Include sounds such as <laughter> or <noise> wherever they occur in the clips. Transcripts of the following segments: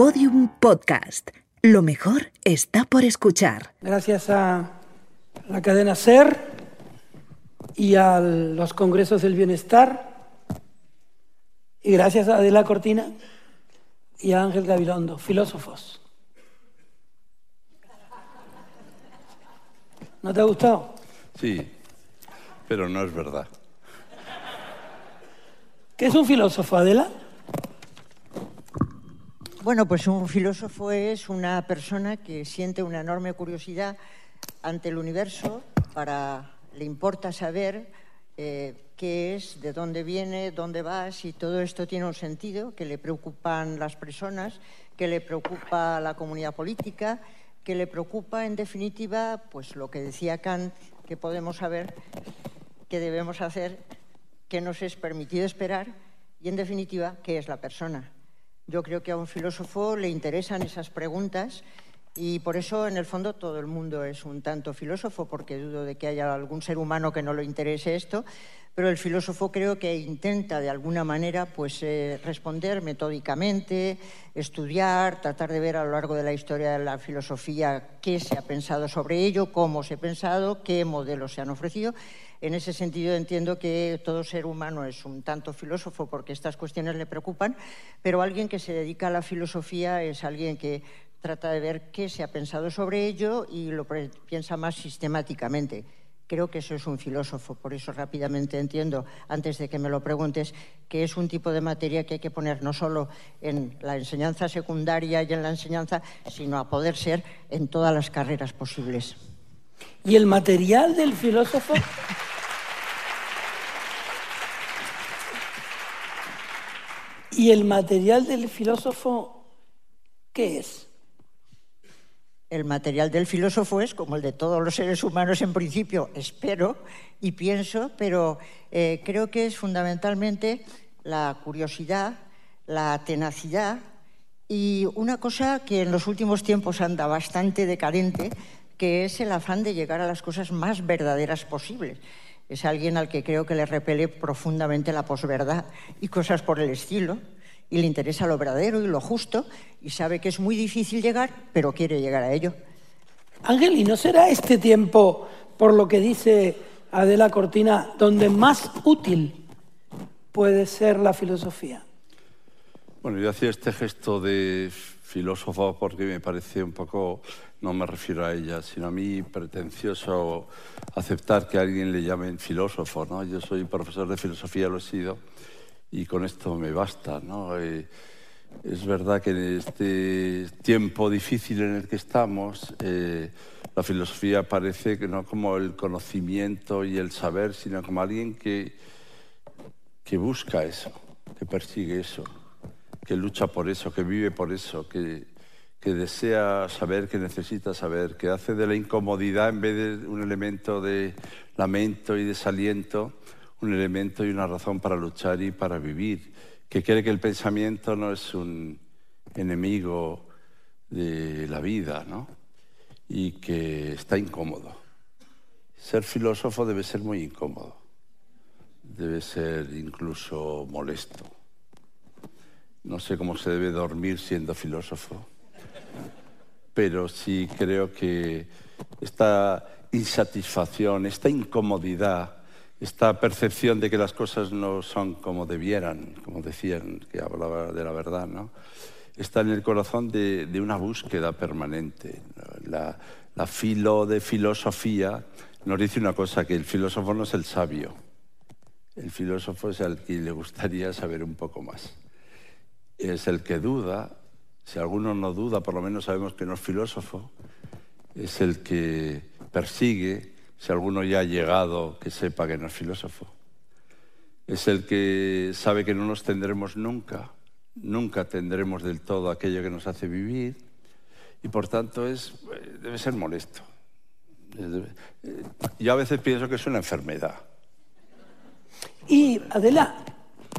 Podium Podcast. Lo mejor está por escuchar. Gracias a la cadena SER y a los congresos del bienestar. Y gracias a Adela Cortina y a Ángel Gabilondo, filósofos. ¿No te ha gustado? Sí, pero no es verdad. ¿Qué es un filósofo, Adela? Bueno, pues un filósofo es una persona que siente una enorme curiosidad ante el universo, para le importa saber eh, qué es, de dónde viene, dónde va, si todo esto tiene un sentido, que le preocupan las personas, que le preocupa la comunidad política, que le preocupa, en definitiva, pues lo que decía Kant, que podemos saber, que debemos hacer, que nos es permitido esperar y, en definitiva, qué es la persona. Yo creo que a un filósofo le interesan esas preguntas y por eso, en el fondo, todo el mundo es un tanto filósofo, porque dudo de que haya algún ser humano que no le interese esto, pero el filósofo creo que intenta, de alguna manera, pues, eh, responder metódicamente, estudiar, tratar de ver a lo largo de la historia de la filosofía qué se ha pensado sobre ello, cómo se ha pensado, qué modelos se han ofrecido en ese sentido entiendo que todo ser humano es un tanto filósofo porque estas cuestiones le preocupan, pero alguien que se dedica a la filosofía es alguien que trata de ver qué se ha pensado sobre ello y lo piensa más sistemáticamente. Creo que eso es un filósofo, por eso rápidamente entiendo, antes de que me lo preguntes, que es un tipo de materia que hay que poner no solo en la enseñanza secundaria y en la enseñanza, sino a poder ser en todas las carreras posibles. ¿Y el material del filósofo? <laughs> ¿Y el material del filósofo qué es? El material del filósofo es como el de todos los seres humanos en principio, espero y pienso, pero eh, creo que es fundamentalmente la curiosidad, la tenacidad y una cosa que en los últimos tiempos anda bastante decadente, que es el afán de llegar a las cosas más verdaderas posibles. Es alguien al que creo que le repele profundamente la posverdad y cosas por el estilo, y le interesa lo verdadero y lo justo, y sabe que es muy difícil llegar, pero quiere llegar a ello. Ángel, ¿y no será este tiempo, por lo que dice Adela Cortina, donde más útil puede ser la filosofía? Bueno, yo hacía este gesto de filósofo porque me parece un poco, no me refiero a ella, sino a mí pretencioso aceptar que a alguien le llamen filósofo. ¿no? Yo soy profesor de filosofía, lo he sido, y con esto me basta. ¿no? Eh, es verdad que en este tiempo difícil en el que estamos, eh, la filosofía parece que no como el conocimiento y el saber, sino como alguien que, que busca eso, que persigue eso que lucha por eso, que vive por eso, que, que desea saber, que necesita saber, que hace de la incomodidad en vez de un elemento de lamento y desaliento, un elemento y una razón para luchar y para vivir, que cree que el pensamiento no es un enemigo de la vida, ¿no? Y que está incómodo. Ser filósofo debe ser muy incómodo, debe ser incluso molesto. No sé cómo se debe dormir siendo filósofo, pero sí creo que esta insatisfacción, esta incomodidad, esta percepción de que las cosas no son como debieran, como decían, que hablaba de la verdad, ¿no? está en el corazón de, una búsqueda permanente. La, la filo de filosofía nos dice una cosa, que el filósofo no es el sabio, el filósofo es el que le gustaría saber un poco más es el que duda, si alguno no duda, por lo menos sabemos que no es filósofo, es el que persigue, si alguno ya ha llegado, que sepa que no es filósofo. Es el que sabe que no nos tendremos nunca, nunca tendremos del todo aquello que nos hace vivir y por tanto es, debe ser molesto. Yo a veces pienso que es una enfermedad. Y Adela,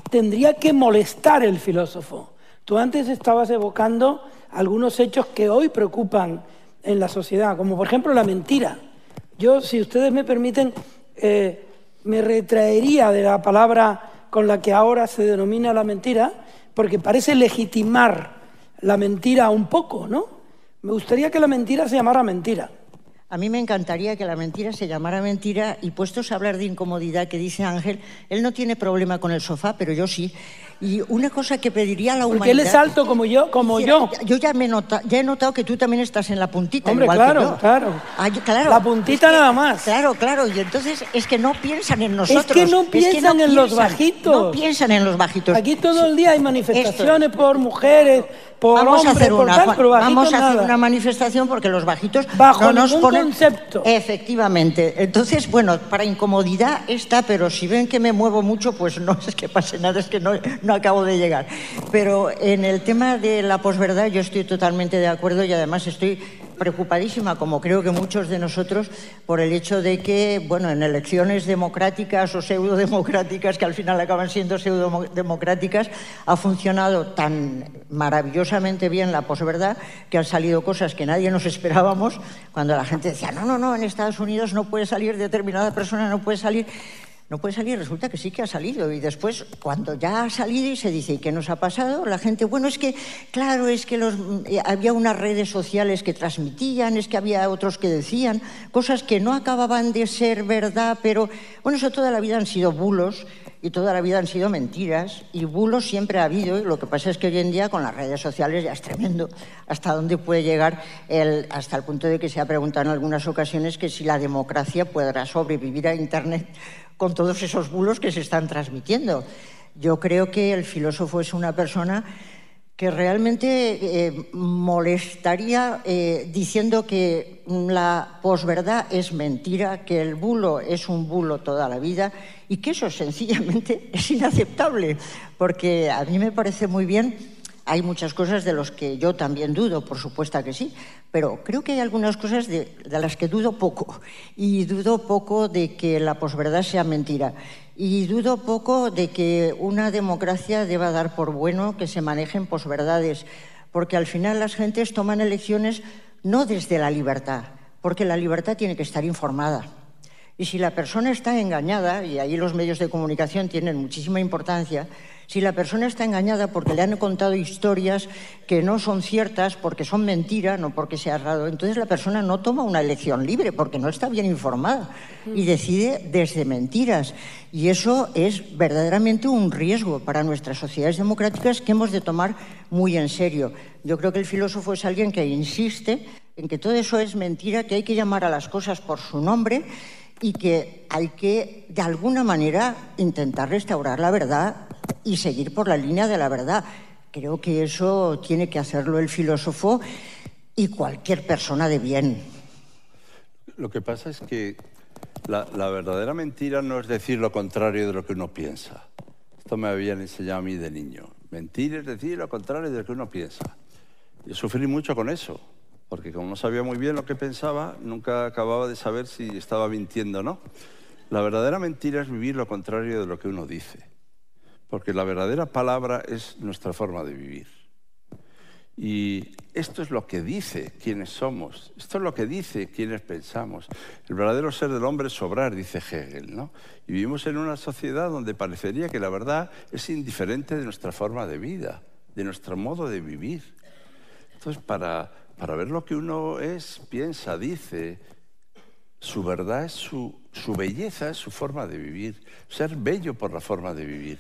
tendría que molestar el filósofo. Tú antes estabas evocando algunos hechos que hoy preocupan en la sociedad, como por ejemplo la mentira. Yo, si ustedes me permiten, eh, me retraería de la palabra con la que ahora se denomina la mentira, porque parece legitimar la mentira un poco, ¿no? Me gustaría que la mentira se llamara mentira. A mí me encantaría que la mentira se llamara mentira y puestos a hablar de incomodidad que dice Ángel, él no tiene problema con el sofá, pero yo sí. Y una cosa que pediría a la humanidad... Porque él es alto como yo, como yo. Yo ya, me nota, ya he notado que tú también estás en la puntita, Hombre, igual claro, que yo. claro. La puntita Es que- nada más. Claro, claro. Y entonces es que no piensan en nosotros. que no piensan en los bajitos. No piensan en los bajitos. Aquí todo el día hay manifestaciones Esto por mujeres, por Vamos a hombres, hacer por una, tal, pero vamos a hacer nada. una manifestación porque los bajitos Bajo no nos ponen Efectivamente. Entonces, bueno, para incomodidad está, pero si ven que me muevo mucho, pues no es que pase nada, es que no, no acabo de llegar. Pero en el tema de la posverdad yo estoy totalmente de acuerdo y además estoy preocupadísima, como creo que muchos de nosotros, por el hecho de que, bueno, en elecciones democráticas o pseudodemocráticas, que al final acaban siendo pseudodemocráticas, ha funcionado tan maravillosamente bien la posverdad que han salido cosas que nadie nos esperábamos cuando la gente decía, no, no, no, en Estados Unidos no puede salir determinada persona, no puede salir. No puede salir, resulta que sí que ha salido. Y después, cuando ya ha salido y se dice, ¿y qué nos ha pasado? La gente, bueno, es que, claro, es que eh, había unas redes sociales que transmitían, es que había otros que decían cosas que no acababan de ser verdad, pero, bueno, eso toda la vida han sido bulos y toda la vida han sido mentiras. Y bulos siempre ha habido, y lo que pasa es que hoy en día con las redes sociales ya es tremendo hasta dónde puede llegar, el, hasta el punto de que se ha preguntado en algunas ocasiones que si la democracia podrá sobrevivir a Internet con todos esos bulos que se están transmitiendo. Yo creo que el filósofo es una persona que realmente eh, molestaría eh, diciendo que la posverdad es mentira, que el bulo es un bulo toda la vida y que eso sencillamente <laughs> es inaceptable, porque a mí me parece muy bien hay muchas cosas de las que yo también dudo, por supuesto que sí, pero creo que hay algunas cosas de, de, las que dudo poco. Y dudo poco de que la posverdad sea mentira. Y dudo poco de que una democracia deba dar por bueno que se manejen posverdades, porque al final las gentes toman elecciones no desde la libertad, porque la libertad tiene que estar informada. Y si la persona está engañada, y ahí los medios de comunicación tienen muchísima importancia, si la persona está engañada porque le han contado historias que no son ciertas, porque son mentiras, no porque sea raro, entonces la persona no toma una elección libre porque no está bien informada y decide desde mentiras. Y eso es verdaderamente un riesgo para nuestras sociedades democráticas que hemos de tomar muy en serio. Yo creo que el filósofo es alguien que insiste en que todo eso es mentira, que hay que llamar a las cosas por su nombre y que hay que, de alguna manera, intentar restaurar la verdad y seguir por la línea de la verdad. Creo que eso tiene que hacerlo el filósofo y cualquier persona de bien. Lo que pasa es que la, verdadera mentira no es decir lo contrario de lo que uno piensa. Esto me habían enseñado a mí de niño. Mentir es decir lo contrario de lo que uno piensa. Yo sufrí mucho con eso, porque como no sabía muy bien lo que pensaba, nunca acababa de saber si estaba mintiendo o no. La verdadera mentira es vivir lo contrario de lo que uno dice, porque la verdadera palabra es nuestra forma de vivir. Y esto es lo que dice quiénes somos, esto es lo que dice quiénes pensamos. El verdadero ser del hombre es obrar, dice Hegel, ¿no? Y vivimos en una sociedad donde parecería que la verdad es indiferente de nuestra forma de vida, de nuestro modo de vivir. Entonces, para, para ver lo que uno es, piensa, dice, su verdad es su, su belleza, es su forma de vivir, ser bello por la forma de vivir.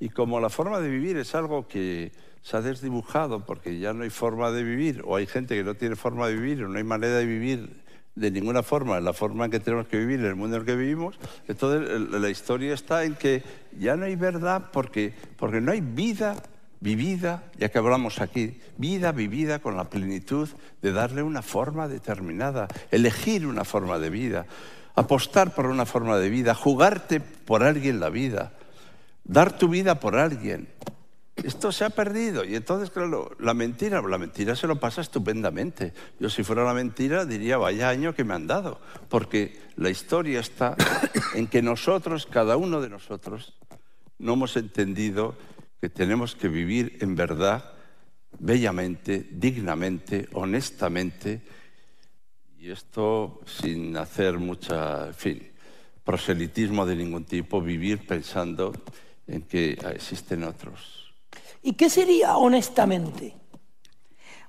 Y como la forma de vivir es algo que se ha desdibujado porque ya no hay forma de vivir, o hay gente que no tiene forma de vivir, o no hay manera de vivir de ninguna forma, la forma en que tenemos que vivir, en el mundo en el que vivimos, entonces la historia está en que ya no hay verdad porque, porque no hay vida vivida, ya que hablamos aquí, vida vivida con la plenitud de darle una forma determinada, elegir una forma de vida, apostar por una forma de vida, jugarte por alguien la vida, dar tu vida por alguien. Esto se ha perdido y entonces, claro, la mentira, la mentira se lo pasa estupendamente. Yo si fuera la mentira diría, vaya año que me han dado, porque la historia está en que nosotros, cada uno de nosotros, no hemos entendido que tenemos que vivir en verdad, bellamente, dignamente, honestamente, y esto sin hacer mucha, en fin, proselitismo de ningún tipo, vivir pensando en que existen otros. ¿Y qué sería honestamente?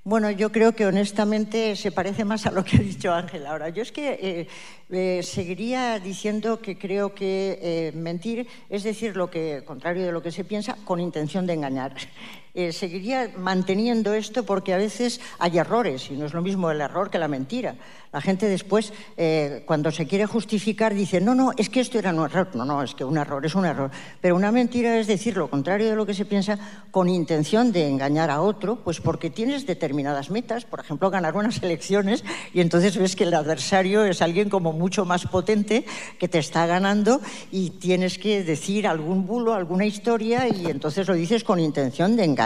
Bueno, yo creo que honestamente se parece más a lo que ha dicho Ángel ahora. Yo es que eh, eh, seguiría diciendo que creo que eh, mentir es decir lo que, contrario de lo que se piensa, con intención de engañar. Seguiría manteniendo esto porque a veces hay errores y no es lo mismo el error que la mentira. La gente después, cuando se quiere justificar, dice, no, no, es que esto era un error. No, no, es que un error es un error. Pero una mentira es decir lo contrario de lo que se piensa con intención de engañar a otro, pues porque tienes determinadas metas, por ejemplo, ganar unas elecciones, y entonces ves que el adversario es alguien como mucho más potente que te está ganando y tienes que decir algún bulo, alguna historia, y entonces lo dices con intención de engañar.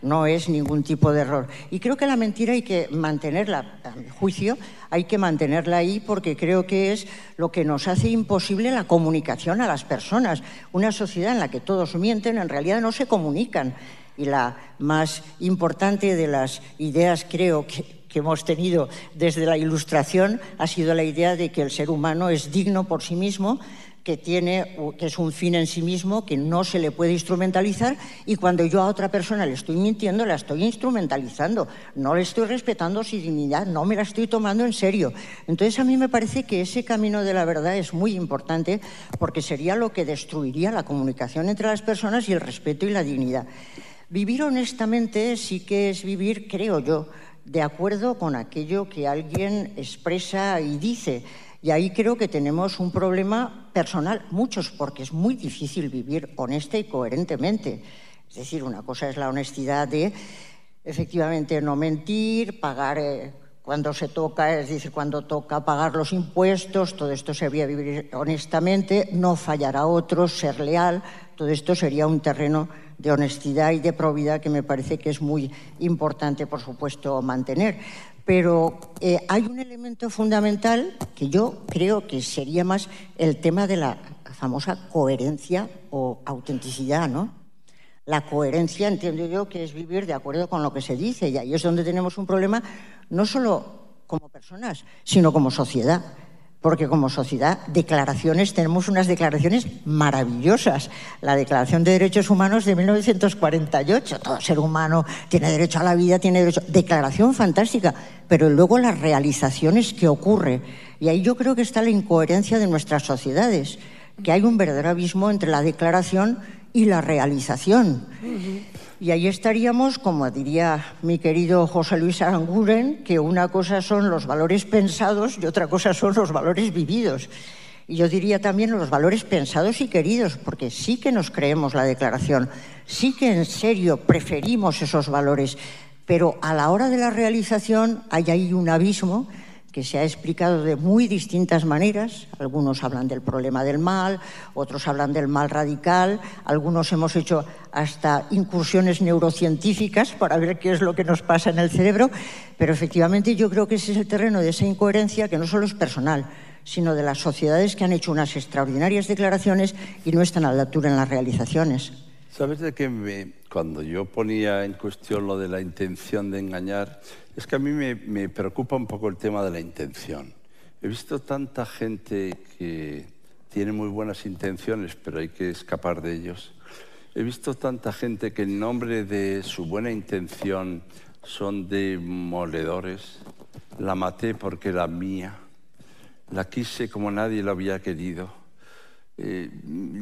No es ningún tipo de error. Y creo que la mentira hay que mantenerla, a mi juicio, hay que mantenerla ahí porque creo que es lo que nos hace imposible la comunicación a las personas. Una sociedad en la que todos mienten, en realidad no se comunican y la más importante de las ideas, creo, que, hemos tenido desde la Ilustración ha sido la idea de que el ser humano es digno por sí mismo, que, tiene, que es un fin en sí mismo, que no se le puede instrumentalizar y cuando yo a otra persona le estoy mintiendo, la estoy instrumentalizando, no le estoy respetando su dignidad, no me la estoy tomando en serio. Entonces a mí me parece que ese camino de la verdad es muy importante porque sería lo que destruiría la comunicación entre las personas y el respeto y la dignidad. Vivir honestamente sí que es vivir, creo yo, de acuerdo con aquello que alguien expresa y dice. Y ahí creo que tenemos un problema personal, muchos, porque es muy difícil vivir honesta y coherentemente. Es decir, una cosa es la honestidad de efectivamente no mentir, pagar eh, cuando se toca, es decir, cuando toca pagar los impuestos, todo esto sería vivir honestamente, no fallar a otros, ser leal, todo esto sería un terreno de honestidad y de probidad que me parece que es muy importante, por supuesto, mantener. Pero eh, hay un elemento fundamental que yo creo que sería más el tema de la famosa coherencia o autenticidad, ¿no? La coherencia, entiendo yo, que es vivir de acuerdo con lo que se dice, y ahí es donde tenemos un problema, no solo como personas, sino como sociedad porque como sociedad, declaraciones, tenemos unas declaraciones maravillosas. La Declaración de Derechos Humanos de 1948, todo ser humano tiene derecho a la vida, tiene derecho... Declaración fantástica, pero luego las realizaciones que ocurre. Y ahí yo creo que está la incoherencia de nuestras sociedades, que hay un verdadero abismo entre la declaración y la realización. Y ahí estaríamos, como diría mi querido José Luis Aranguren, que una cosa son los valores pensados y otra cosa son los valores vividos. Y yo diría también los valores pensados y queridos, porque sí que nos creemos la declaración, sí que en serio preferimos esos valores, pero a la hora de la realización hay ahí un abismo que se ha explicado de muy distintas maneras. Algunos hablan del problema del mal, otros hablan del mal radical, algunos hemos hecho hasta incursiones neurocientíficas para ver qué es lo que nos pasa en el cerebro, pero efectivamente yo creo que ese es el terreno de esa incoherencia que no solo es personal, sino de las sociedades que han hecho unas extraordinarias declaraciones y no están a la altura en las realizaciones. ¿Sabes de qué me, cuando yo ponía en cuestión lo de la intención de engañar, es que a mí me, preocupa un poco el tema de la intención. He visto tanta gente que tiene muy buenas intenciones, pero hay que escapar de ellos. He visto tanta gente que en nombre de su buena intención son demoledores. La maté porque era mía. La quise como nadie lo había querido. Eh,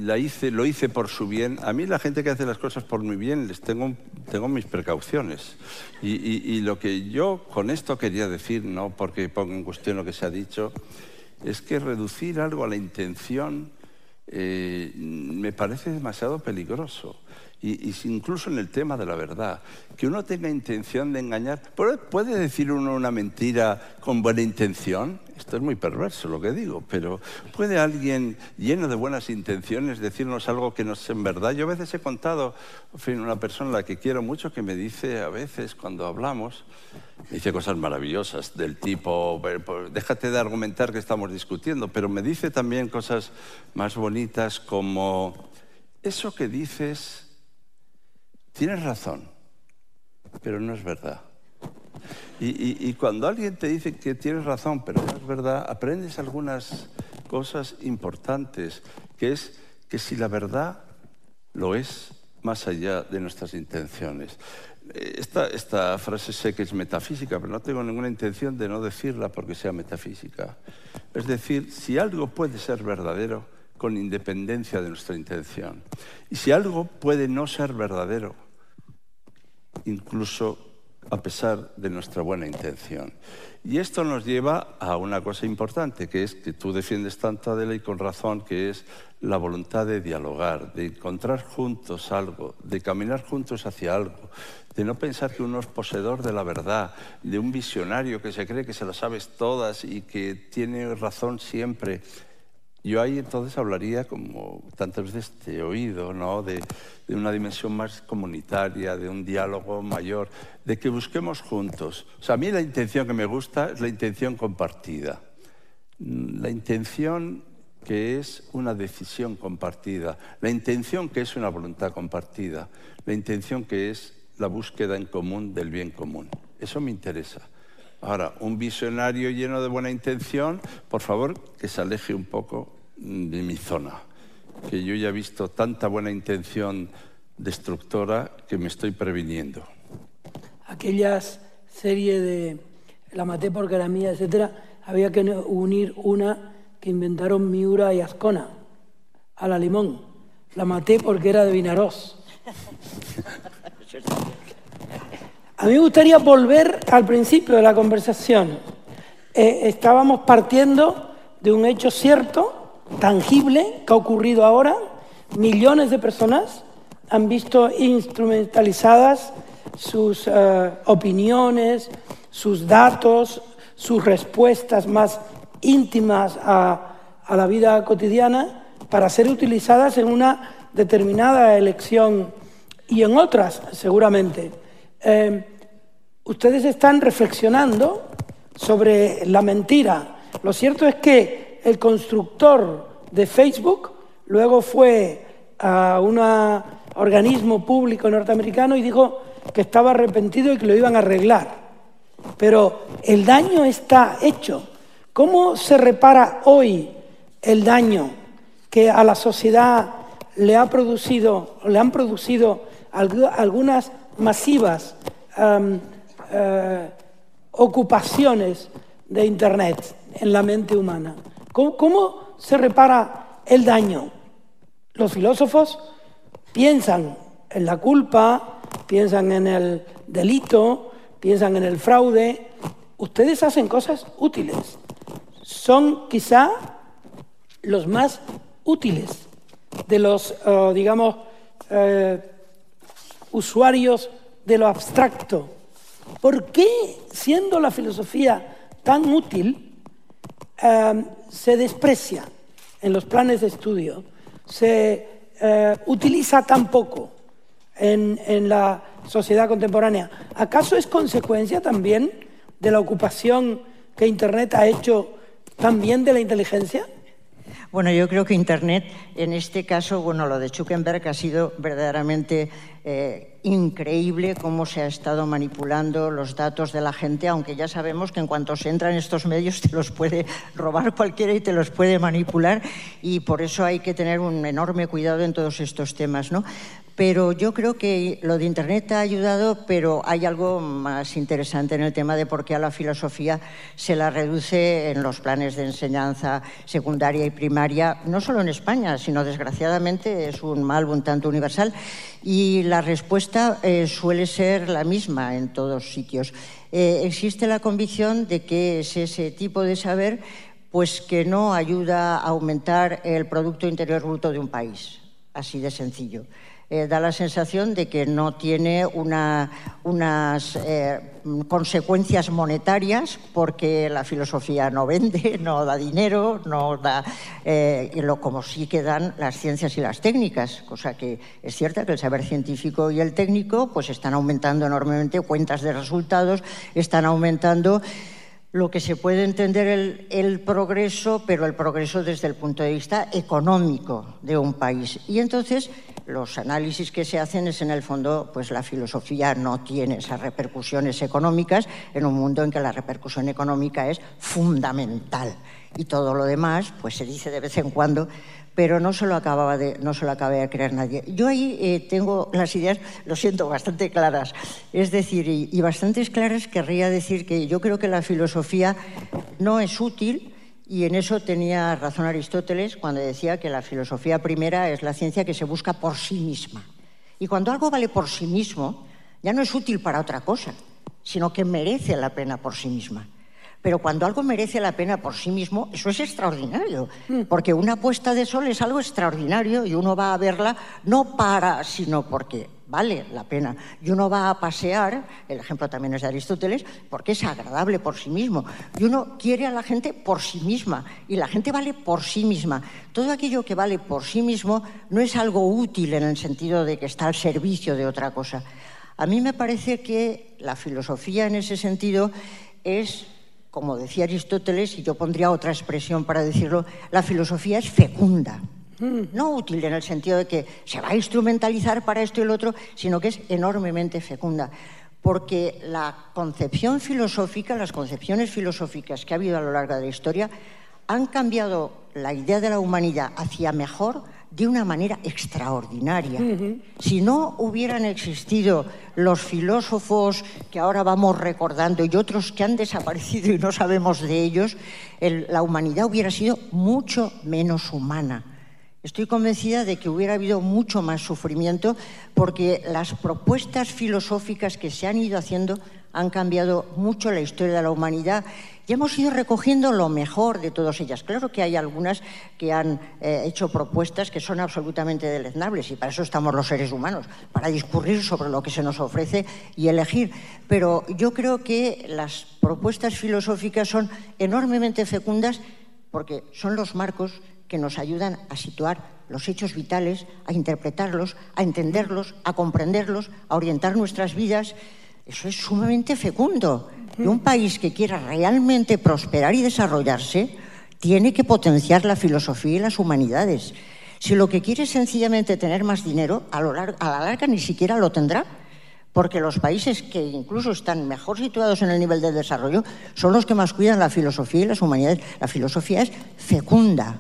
la hice, lo hice por su bien. A mí la gente que hace las cosas por mi bien les tengo, tengo mis precauciones. Y, lo que yo con esto quería decir, no porque ponga en cuestión lo que se ha dicho, es que reducir algo a la intención eh, me parece demasiado peligroso. Y, incluso en el tema de la verdad, que uno tenga intención de engañar, ¿puede decir uno una mentira con buena intención? Esto es muy perverso lo que digo, pero ¿puede alguien lleno de buenas intenciones decirnos algo que no es en verdad? Yo a veces he contado, en fin, una persona a la que quiero mucho que me dice a veces cuando hablamos, me dice cosas maravillosas del tipo, déjate de argumentar que estamos discutiendo, pero me dice también cosas más bonitas como, eso que dices, tienes razón, pero no es verdad. Y, cuando alguien te dice que tienes razón, pero no es verdad, aprendes algunas cosas importantes, que es que si la verdad lo es, más allá de nuestras intenciones. Esta, esta, frase sé que es metafísica, pero no tengo ninguna intención de no decirla porque sea metafísica. Es decir, si algo puede ser verdadero con independencia de nuestra intención, y si algo puede no ser verdadero, incluso a pesar de nuestra buena intención. Y esto nos lleva a una cosa importante, que es que tú defiendes tanto, Adela, y con razón, que es la voluntad de dialogar, de encontrar juntos algo, de caminar juntos hacia algo, de no pensar que uno es poseedor de la verdad, de un visionario que se cree que se lo sabes todas y que tiene razón siempre. Yo ahí entonces hablaría, como tantas veces te he oído, ¿no? de, de una dimensión más comunitaria, de un diálogo mayor, de que busquemos juntos. O sea, a mí la intención que me gusta es la intención compartida. La intención que es una decisión compartida, la intención que es una voluntad compartida, la intención que es la búsqueda en común del bien común. Eso me interesa. Ahora, un visionario lleno de buena intención, por favor, que se aleje un poco de mi zona, que yo ya he visto tanta buena intención destructora que me estoy previniendo. Aquellas series de La maté porque era mía, etcétera, había que unir una que inventaron Miura y Ascona, a la limón. La maté porque era de Vinaroz. A mí me gustaría volver al principio de la conversación. Eh, estábamos partiendo de un hecho cierto, tangible, que ha ocurrido ahora. Millones de personas han visto instrumentalizadas sus eh, opiniones, sus datos, sus respuestas más íntimas a, la vida cotidiana para ser utilizadas en una determinada elección y en otras, seguramente. Eh, ustedes están reflexionando sobre la mentira. Lo cierto es que el constructor de Facebook luego fue a un organismo público norteamericano y dijo que estaba arrepentido y que lo iban a arreglar. Pero el daño está hecho. ¿Cómo se repara hoy el daño que a la sociedad le, ha producido, le han producido algunas masivas eh, ocupaciones de Internet en la mente humana? ¿Cómo, ¿Cómo se repara el daño? Los filósofos piensan en la culpa, piensan en el delito, piensan en el fraude. Ustedes hacen cosas útiles son quizá los más útiles de los, eh, digamos, eh, usuarios de lo abstracto. ¿Por qué, siendo la filosofía tan útil, eh, se desprecia en los planes de estudio, se utiliza tan poco en, en la sociedad contemporánea? ¿Acaso es consecuencia también de la ocupación que Internet ha hecho también de la inteligencia? Bueno, yo creo que Internet, en este caso, bueno, lo de Zuckerberg ha sido verdaderamente eh, increíble cómo se ha estado manipulando los datos de la gente, aunque ya sabemos que en cuanto se entra en estos medios <laughs> te los puede robar cualquiera y te los puede manipular y por eso hay que tener un enorme cuidado en todos estos temas, ¿no? Pero yo creo que lo de Internet ha ayudado, pero hay algo más interesante en el tema de por qué a la filosofía se la reduce en los planes de enseñanza secundaria y primaria, no solo en España, sino desgraciadamente es un mal un tanto universal. Y la respuesta eh, suele ser la misma en todos sitios. Eh, existe la convicción de que es ese tipo de saber pues que no ayuda a aumentar el Producto Interior Bruto de un país, así de sencillo. Eh, da la sensación de que no tiene unas eh, consecuencias monetarias porque la filosofía no vende, <laughs> no da dinero, no da eh, lo, como sí que dan las ciencias y las técnicas, cosa que es cierta que el saber científico y el técnico pues están aumentando enormemente cuentas de resultados, están aumentando lo que se puede entender el, el, progreso, pero el progreso desde el punto de vista económico de un país. Y entonces los análisis que se hacen es en el fondo, pues la filosofía no tiene esas repercusiones económicas en un mundo en que la repercusión económica es fundamental y todo lo demás, pues se dice de vez en cuando, pero no se lo acababa de, no se lo acaba de creer nadie. Yo ahí eh, tengo las ideas, lo siento, bastante claras. Es decir, y, y bastantes claras querría decir que yo creo que la filosofía no es útil y en eso tenía razón Aristóteles cuando decía que la filosofía primera es la ciencia que se busca por sí misma. Y cuando algo vale por sí mismo, ya no es útil para otra cosa, sino que merece la pena por sí misma. Pero cuando algo merece la pena por sí mismo, eso es extraordinario, porque una puesta de sol es algo extraordinario y uno va a verla no para, sino porque vale la pena. Y uno va a pasear, el ejemplo también es de Aristóteles, porque es agradable por sí mismo. Y uno quiere a la gente por sí misma, y la gente vale por sí misma. Todo aquello que vale por sí mismo no es algo útil en el sentido de que está al servicio de otra cosa. A mí me parece que la filosofía en ese sentido es como decía Aristóteles, y yo pondría otra expresión para decirlo, la filosofía es fecunda. No útil en el sentido de que se va a instrumentalizar para esto y lo otro, sino que es enormemente fecunda. Porque la concepción filosófica, las concepciones filosóficas que ha habido a lo largo de la historia, han cambiado la idea de la humanidad hacia mejor de una manera extraordinaria. Si no hubieran existido los filósofos que ahora vamos recordando y otros que han desaparecido y no sabemos de ellos, la humanidad hubiera sido mucho menos humana. Estoy convencida de que hubiera habido mucho más sufrimiento porque las propuestas filosóficas que se han ido haciendo han cambiado mucho la historia de la humanidad y hemos ido recogiendo lo mejor de todas ellas. Claro que hay algunas que han eh, hecho propuestas que son absolutamente deleznables y para eso estamos los seres humanos, para discurrir sobre lo que se nos ofrece y elegir. Pero yo creo que las propuestas filosóficas son enormemente fecundas porque son los marcos que nos ayudan a situar los hechos vitales, a interpretarlos, a entenderlos, a comprenderlos, a orientar nuestras vidas. Eso es sumamente fecundo. Y un país que quiera realmente prosperar y desarrollarse tiene que potenciar la filosofía y las humanidades. Si lo que quiere es sencillamente tener más dinero, a, lo largo, a la larga ni siquiera lo tendrá, porque los países que incluso están mejor situados en el nivel de desarrollo son los que más cuidan la filosofía y las humanidades. La filosofía es fecunda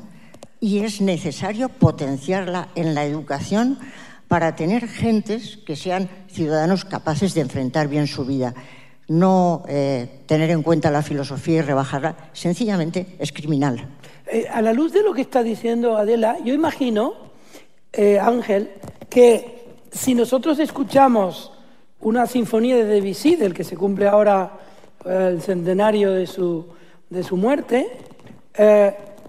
y es necesario potenciarla en la educación para tener gentes que sean ciudadanos capaces de enfrentar bien su vida no eh, tener en cuenta la filosofía y rebajarla, sencillamente es criminal. Eh, a la luz de lo que está diciendo Adela, yo imagino, eh, Ángel, que si nosotros escuchamos una sinfonía de Debussy, del que se cumple ahora el centenario de su, de su muerte,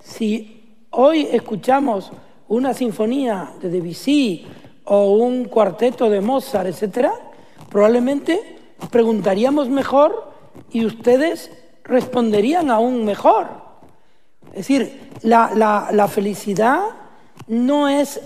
si hoy escuchamos una sinfonía de Debussy o un cuarteto de Mozart, etc., probablemente preguntaríamos mejor y ustedes responderían aún mejor. Es decir, la, felicidad no es,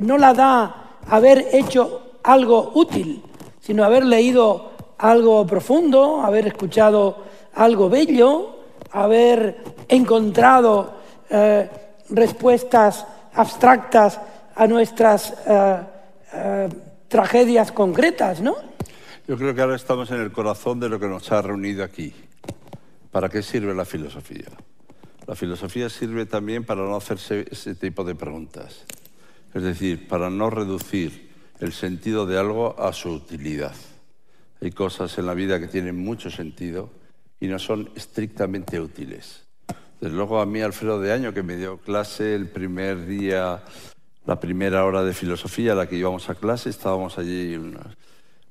no la da haber hecho algo útil, sino haber leído algo profundo, haber escuchado algo bello, haber encontrado eh, respuestas abstractas a nuestras eh, eh, tragedias concretas, ¿no? Yo creo que ahora estamos en el corazón de lo que nos ha reunido aquí. ¿Para qué sirve la filosofía? La filosofía sirve también para no hacerse ese tipo de preguntas. Es decir, para no reducir el sentido de algo a su utilidad. Hay cosas en la vida que tienen mucho sentido y no son estrictamente útiles. Desde luego a mí Alfredo de Año, que me dio clase el primer día, la primera hora de filosofía a la que íbamos a clase, estábamos allí unas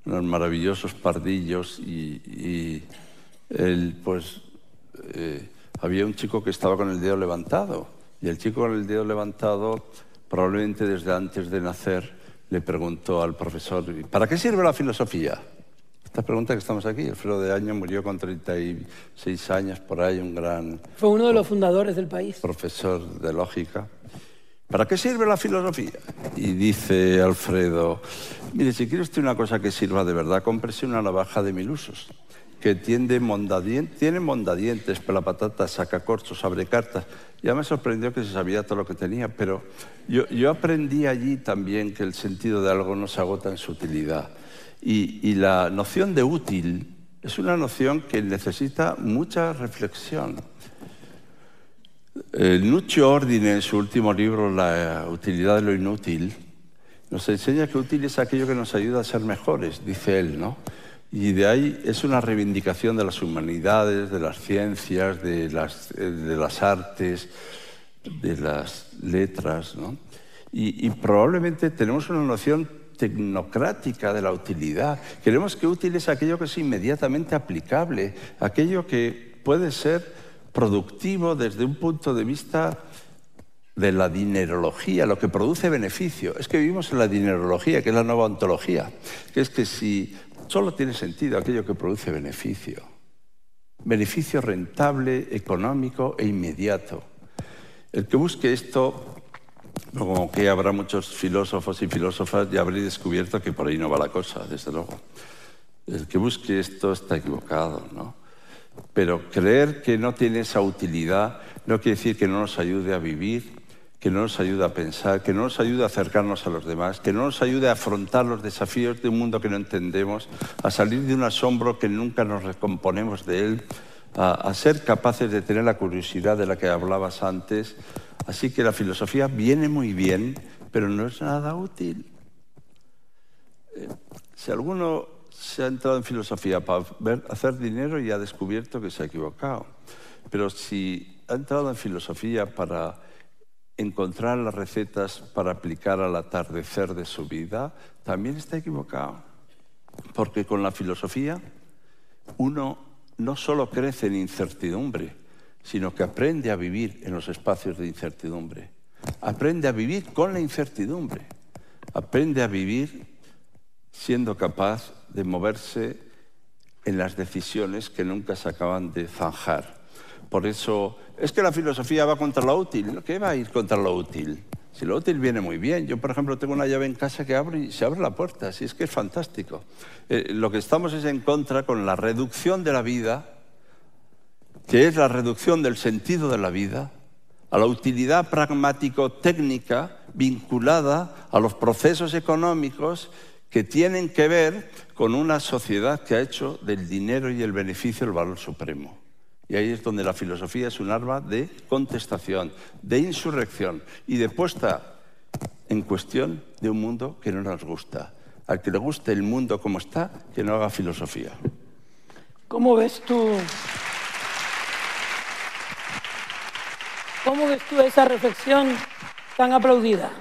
unos maravillosos pardillos y, él, pues, eh, había un chico que estaba con el dedo levantado y el chico con el dedo levantado, probablemente desde antes de nacer, le preguntó al profesor, ¿para qué sirve la filosofía? Esta pregunta que estamos aquí, Alfredo de Año murió con 36 años por ahí, un gran... Fue uno de los fundadores del país. Profesor de lógica. ¿Para qué sirve la filosofía? Y dice Alfredo, mire, si quiere usted una cosa que sirva de verdad, cómprese una navaja de mil usos, que tiene mondadientes, tiene mondadientes, pelapatas, sacacorchos, abre cartas. Ya me sorprendió que se sabía todo lo que tenía, pero yo, aprendí allí también que el sentido de algo no se agota en su utilidad. Y la noción de útil es una noción que necesita mucha reflexión. Eh, Nuccio Ordine, en su último libro, La utilidad de lo inútil, nos enseña que útil es aquello que nos ayuda a ser mejores, dice él, ¿no? Y de ahí es una reivindicación de las humanidades, de las ciencias, de las, eh, de las artes, de las letras, ¿no? Y, y probablemente tenemos una noción tecnocrática de la utilidad. Queremos que útil es aquello que es inmediatamente aplicable, aquello que puede ser productivo desde un punto de vista de la dinerología, lo que produce beneficio. Es que vivimos en la dinerología, que es la nueva ontología, que es que si solo tiene sentido aquello que produce beneficio, beneficio rentable, económico e inmediato. El que busque esto como que habrá muchos filósofos y filósofas, ya habréis descubierto que por ahí no va la cosa, desde luego. El que busque esto está equivocado, ¿no? Pero creer que no tiene esa utilidad no quiere decir que no nos ayude a vivir, que no nos ayude a pensar, que no nos ayude a acercarnos a los demás, que no nos ayude a afrontar los desafíos de un mundo que no entendemos, a salir de un asombro que nunca nos recomponemos de él, a, a ser capaces de tener la curiosidad de la que hablabas antes, Así que la filosofía viene muy bien, pero no es nada útil. Eh, si alguno se ha entrado en filosofía para hacer dinero y ha descubierto que se ha equivocado. Pero si ha entrado en filosofía para encontrar las recetas para aplicar al atardecer de su vida, también está equivocado. Porque con la filosofía uno no solo crece en incertidumbre, sino que aprende a vivir en los espacios de incertidumbre. Aprende a vivir con la incertidumbre. Aprende a vivir siendo capaz de moverse en las decisiones que nunca se acaban de zanjar. Por eso, es que la filosofía va contra lo útil. ¿Qué va a ir contra lo útil? Si lo útil viene muy bien. Yo, por ejemplo, tengo una llave en casa que abre y se abre la puerta. Así es que es fantástico. Eh, lo que estamos es en contra con la reducción de la vida que es la reducción del sentido de la vida a la utilidad pragmático-técnica vinculada a los procesos económicos que tienen que ver con una sociedad que ha hecho del dinero y el beneficio el valor supremo. Y ahí es donde la filosofía es un arma de contestación, de insurrección y de puesta en cuestión de un mundo que no nos gusta. Al que le guste el mundo como está, que no haga filosofía. ¿Cómo ves tú? ¿Cómo ves tú esa reflexión tan aplaudida?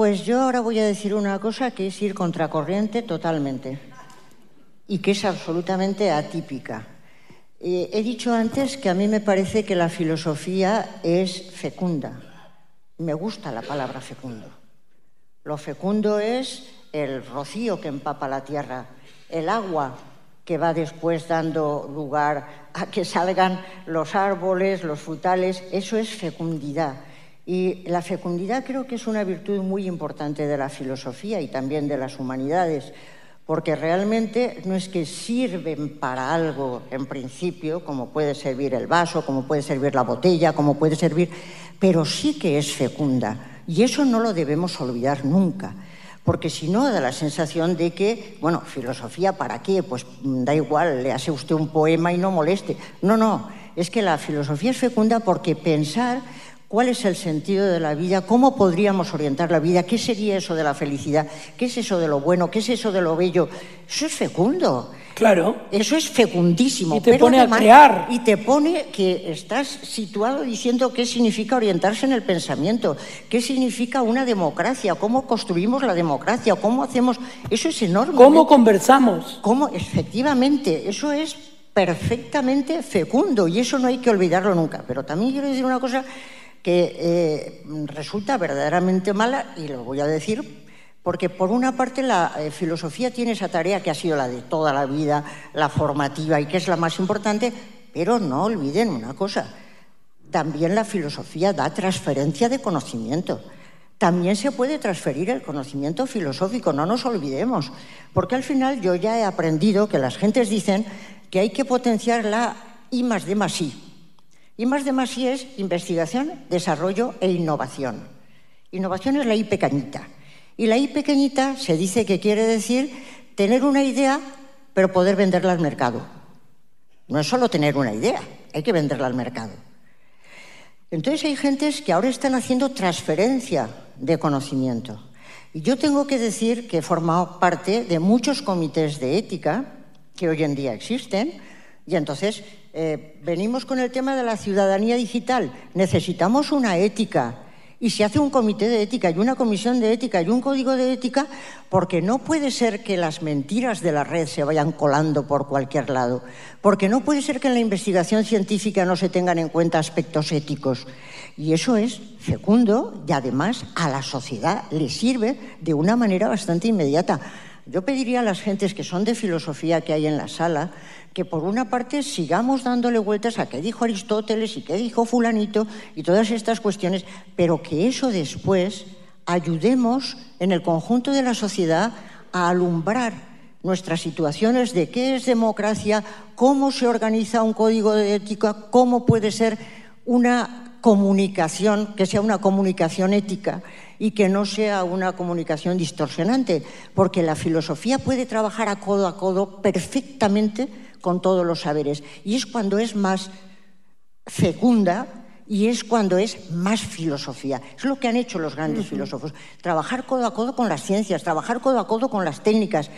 Pues yo ahora voy a decir una cosa que es ir contracorriente totalmente y que es absolutamente atípica. Eh, he dicho antes que a mí me parece que la filosofía es fecunda. Me gusta la palabra fecundo. Lo fecundo es el rocío que empapa la tierra, el agua que va después dando lugar a que salgan los árboles, los frutales, eso es fecundidad. Y la fecundidad creo que es una virtud muy importante de la filosofía y también de las humanidades, porque realmente no es que sirven para algo en principio, como puede servir el vaso, como puede servir la botella, como puede servir, pero sí que es fecunda. Y eso no lo debemos olvidar nunca porque si no da la sensación de que, bueno, filosofía para qué, pues da igual, le hace usted un poema y no moleste. No, no, es que la filosofía es fecunda porque pensar cuál es el sentido de la vida, cómo podríamos orientar la vida, qué sería eso de la felicidad, qué es eso de lo bueno, qué es eso de lo bello, eso es fecundo. Claro. Eso es fecundísimo. Y te pone a crear. Y te pone que estás situado diciendo qué significa orientarse en el pensamiento, qué significa una democracia, cómo construimos la democracia, cómo hacemos. Eso es enorme. ¿Cómo conversamos? ¿Cómo? Efectivamente, eso es perfectamente fecundo y eso no hay que olvidarlo nunca. Pero también quiero decir una cosa que eh, resulta verdaderamente mala y lo voy a decir porque por una parte la eh, filosofía tiene esa tarea que ha sido la de toda la vida, la formativa y que es la más importante, pero no olviden una cosa, también la filosofía da transferencia de conocimiento. También se puede transferir el conocimiento filosófico, no nos olvidemos, porque al final yo ya he aprendido que las gentes dicen que hay que potenciar la I más D I. I más D más es investigación, desarrollo e innovación. Innovación es la I pequeñita. Y la I pequeñita se dice que quiere decir tener una idea, pero poder venderla al mercado. No es solo tener una idea, hay que venderla al mercado. Entonces hay gentes que ahora están haciendo transferencia de conocimiento. Y yo tengo que decir que he formado parte de muchos comités de ética que hoy en día existen y entonces eh, venimos con el tema de la ciudadanía digital. Necesitamos una ética y se hace un comité de ética y una comisión de ética y un código de ética porque no puede ser que las mentiras de la red se vayan colando por cualquier lado, porque no puede ser que en la investigación científica no se tengan en cuenta aspectos éticos. Y eso es fecundo y además a la sociedad le sirve de una manera bastante inmediata. Yo pediría a las gentes que son de filosofía que hay en la sala que por una parte sigamos dándole vueltas a qué dijo Aristóteles y qué dijo fulanito y todas estas cuestiones, pero que eso después ayudemos en el conjunto de la sociedad a alumbrar nuestras situaciones de qué es democracia, cómo se organiza un código de ética, cómo puede ser una comunicación, que sea una comunicación ética y que no sea una comunicación distorsionante, porque la filosofía puede trabajar a codo a codo perfectamente con todos los saberes. Y es cuando es más fecunda y es cuando es más filosofía. Es lo que han hecho los grandes filósofos. Trabajar codo a codo con las ciencias, trabajar codo a codo con las técnicas.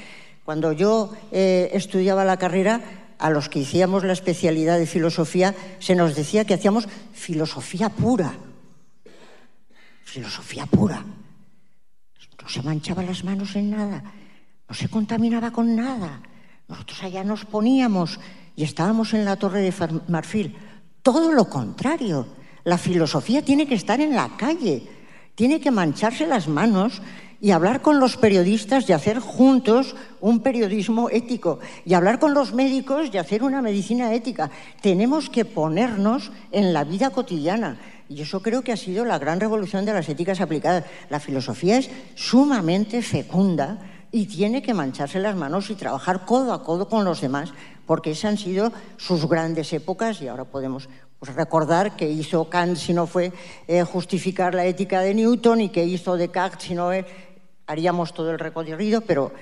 Cuando yo eh, estudiaba la carrera, a los que hacíamos la especialidad de filosofía, se nos decía que hacíamos filosofía pura. Filosofía pura. No se manchaba las manos en nada, no se contaminaba con nada nosotros allá nos poníamos y estábamos en la Torre de Marfil. Todo lo contrario. La filosofía tiene que estar en la calle, tiene que mancharse las manos y hablar con los periodistas y hacer juntos un periodismo ético y hablar con los médicos y hacer una medicina ética. Tenemos que ponernos en la vida cotidiana. Y eso creo que ha sido la gran revolución de las éticas aplicadas. La filosofía es sumamente fecunda y tiene que mancharse las manos y trabajar codo a codo con los demás, porque esas han sido sus grandes épocas y ahora podemos pues, recordar que hizo Kant si no fue eh, justificar la ética de Newton y que hizo Descartes si no eh, haríamos todo el recorrido, pero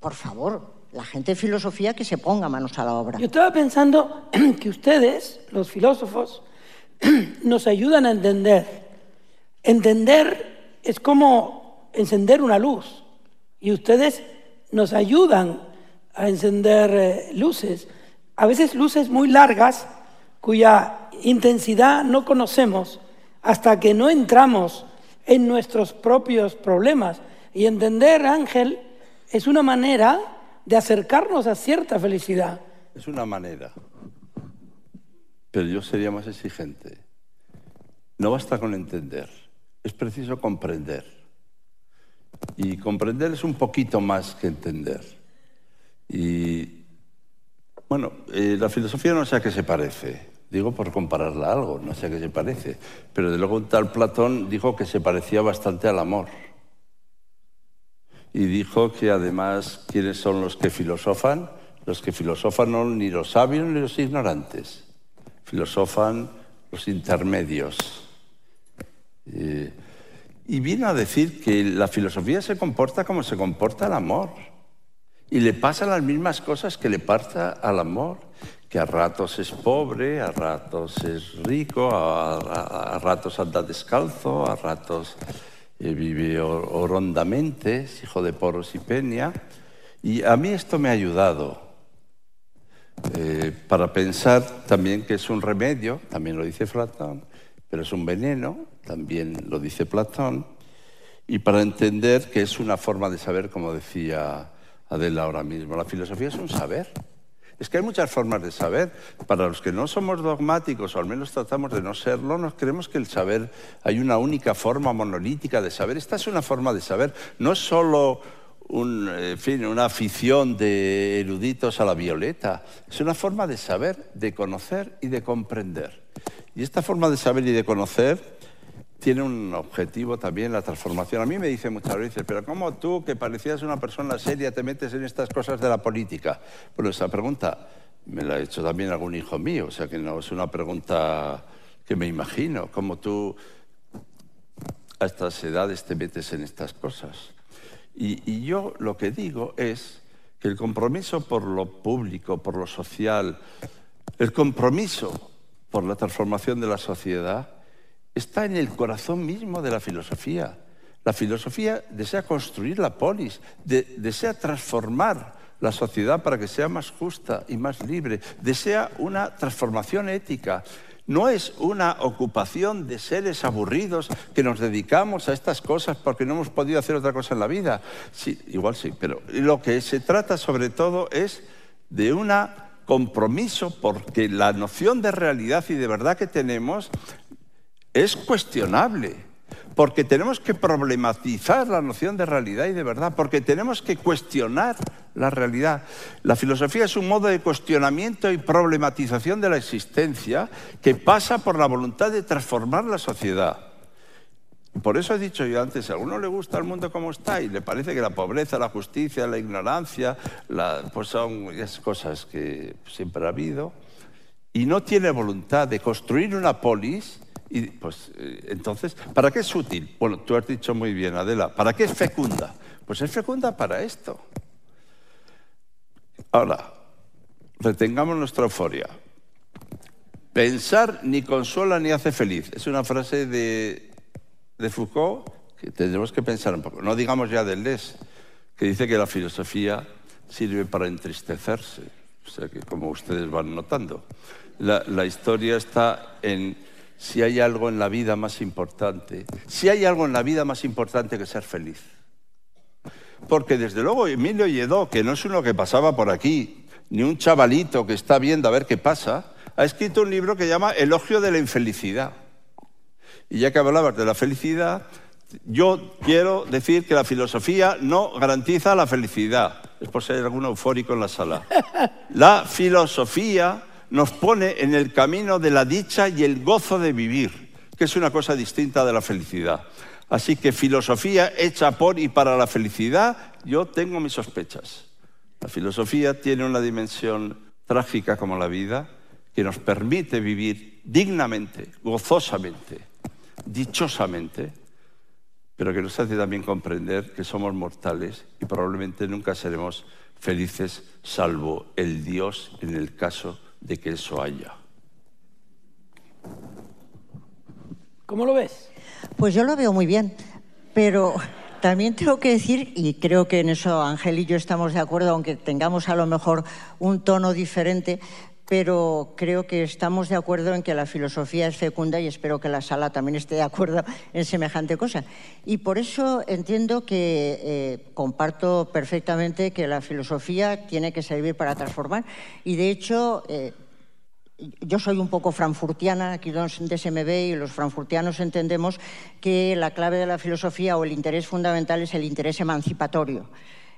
por favor, la gente de filosofía que se ponga manos a la obra. Yo estaba pensando <clears throat> que ustedes, los filósofos, <clears throat> nos ayudan a entender. Entender es como encender una luz y ustedes nos ayudan a encender eh, luces, a veces luces muy largas cuya intensidad no conocemos hasta que no entramos en nuestros propios problemas. Y entender, Ángel, es una manera de acercarnos a cierta felicidad. Es una manera. Pero yo sería más exigente. No basta con entender, es preciso comprender. Y comprender es un poquito más que entender. Y bueno, eh, la filosofía no sé a qué se parece. Digo por compararla a algo, no sé a qué se parece. Pero de luego tal Platón dijo que se parecía bastante al amor. Y dijo que además, ¿quiénes son los que filosofan? Los que filosofan no ni los sabios ni los ignorantes. Filosofan los intermedios. Eh, y vino a decir que la filosofía se comporta como se comporta el amor. Y le pasan las mismas cosas que le pasa al amor, que a ratos es pobre, a ratos es rico, a, ratos anda descalzo, a ratos eh, vive horondamente, es hijo de poros y peña. Y a mí esto me ha ayudado eh, para pensar también que es un remedio, también lo dice Platón, pero es un veneno, también lo dice Platón, y para entender que es una forma de saber, como decía Adela ahora mismo. La filosofía es un saber. Es que hay muchas formas de saber. Para los que no somos dogmáticos, o al menos tratamos de no serlo, nos creemos que el saber, hay una única forma monolítica de saber. Esta es una forma de saber. No solo fin, una afición de eruditos a la violeta. Es una forma de saber, de conocer y de comprender. Y esta forma de saber y de conocer tiene un objetivo también, la transformación. A mí me dice muchas veces, pero ¿cómo tú, que parecías una persona seria, te metes en estas cosas de la política? Bueno, esa pregunta me la ha hecho también algún hijo mío, o sea que no es una pregunta que me imagino. ¿Cómo tú a estas edades te metes en estas cosas? Y, yo lo que digo es que el compromiso por lo público, por lo social, el compromiso por la transformación de la sociedad, está en el corazón mismo de la filosofía. La filosofía desea construir la polis, desea transformar la sociedad para que sea más justa y más libre, desea una transformación ética. No es una ocupación de seres aburridos que nos dedicamos a estas cosas porque no hemos podido hacer otra cosa en la vida. Sí, igual sí, pero lo que se trata sobre todo es de un compromiso porque la noción de realidad y de verdad que tenemos es cuestionable porque tenemos que problematizar la noción de realidad y de verdad, porque tenemos que cuestionar la realidad. La filosofía es un modo de cuestionamiento y problematización de la existencia que pasa por la voluntad de transformar la sociedad. Por eso he dicho yo antes, a alguno le gusta el mundo como está y le parece que la pobreza, la justicia, la ignorancia, pues son esas cosas que siempre ha habido, y no tiene voluntad de construir una polis, y pues eh, entonces, ¿para qué es útil? Bueno, tú has dicho muy bien, Adela, ¿para qué es fecunda? Pues es fecunda para esto. Ahora, retengamos nuestra euforia. Pensar ni consola ni hace feliz. Es una frase de, de Foucault que tenemos que pensar un poco. No digamos ya de Les, que dice que la filosofía sirve para entristecerse. O sea que, como ustedes van notando, la historia está en si hay algo en la vida más importante, si hay algo en la vida más importante que ser feliz. Porque desde luego Emilio Lledó, que no es uno que pasaba por aquí, ni un chavalito que está viendo a ver qué pasa, ha escrito un libro que llama Elogio de la infelicidad. Y ya que hablabas de la felicidad, yo quiero decir que la filosofía no garantiza la felicidad. Es por si hay algún eufórico en la sala. <laughs> La filosofía nos pone en el camino de la dicha y el gozo de vivir, que es una cosa distinta de la felicidad. Así que filosofía hecha por y para la felicidad, yo tengo mis sospechas. La filosofía tiene una dimensión trágica como la vida, que nos permite vivir dignamente, gozosamente, dichosamente, pero que nos hace también comprender que somos mortales y probablemente nunca seremos felices salvo el Dios en el caso de que eso haya. ¿Cómo lo ves? Pues yo lo veo muy bien, pero también tengo que decir, y creo que en eso Ángel y yo estamos de acuerdo, aunque tengamos a lo mejor un tono diferente, pero creo que estamos de acuerdo en que la filosofía es fecunda y espero que la sala también esté de acuerdo en semejante cosa. Y por eso entiendo que eh, comparto perfectamente que la filosofía tiene que servir para transformar. Y de hecho, eh, yo soy un poco frankfurtiana, aquí donde se me ve, y los frankfurtianos entendemos que la clave de la filosofía o el interés fundamental es el interés emancipatorio.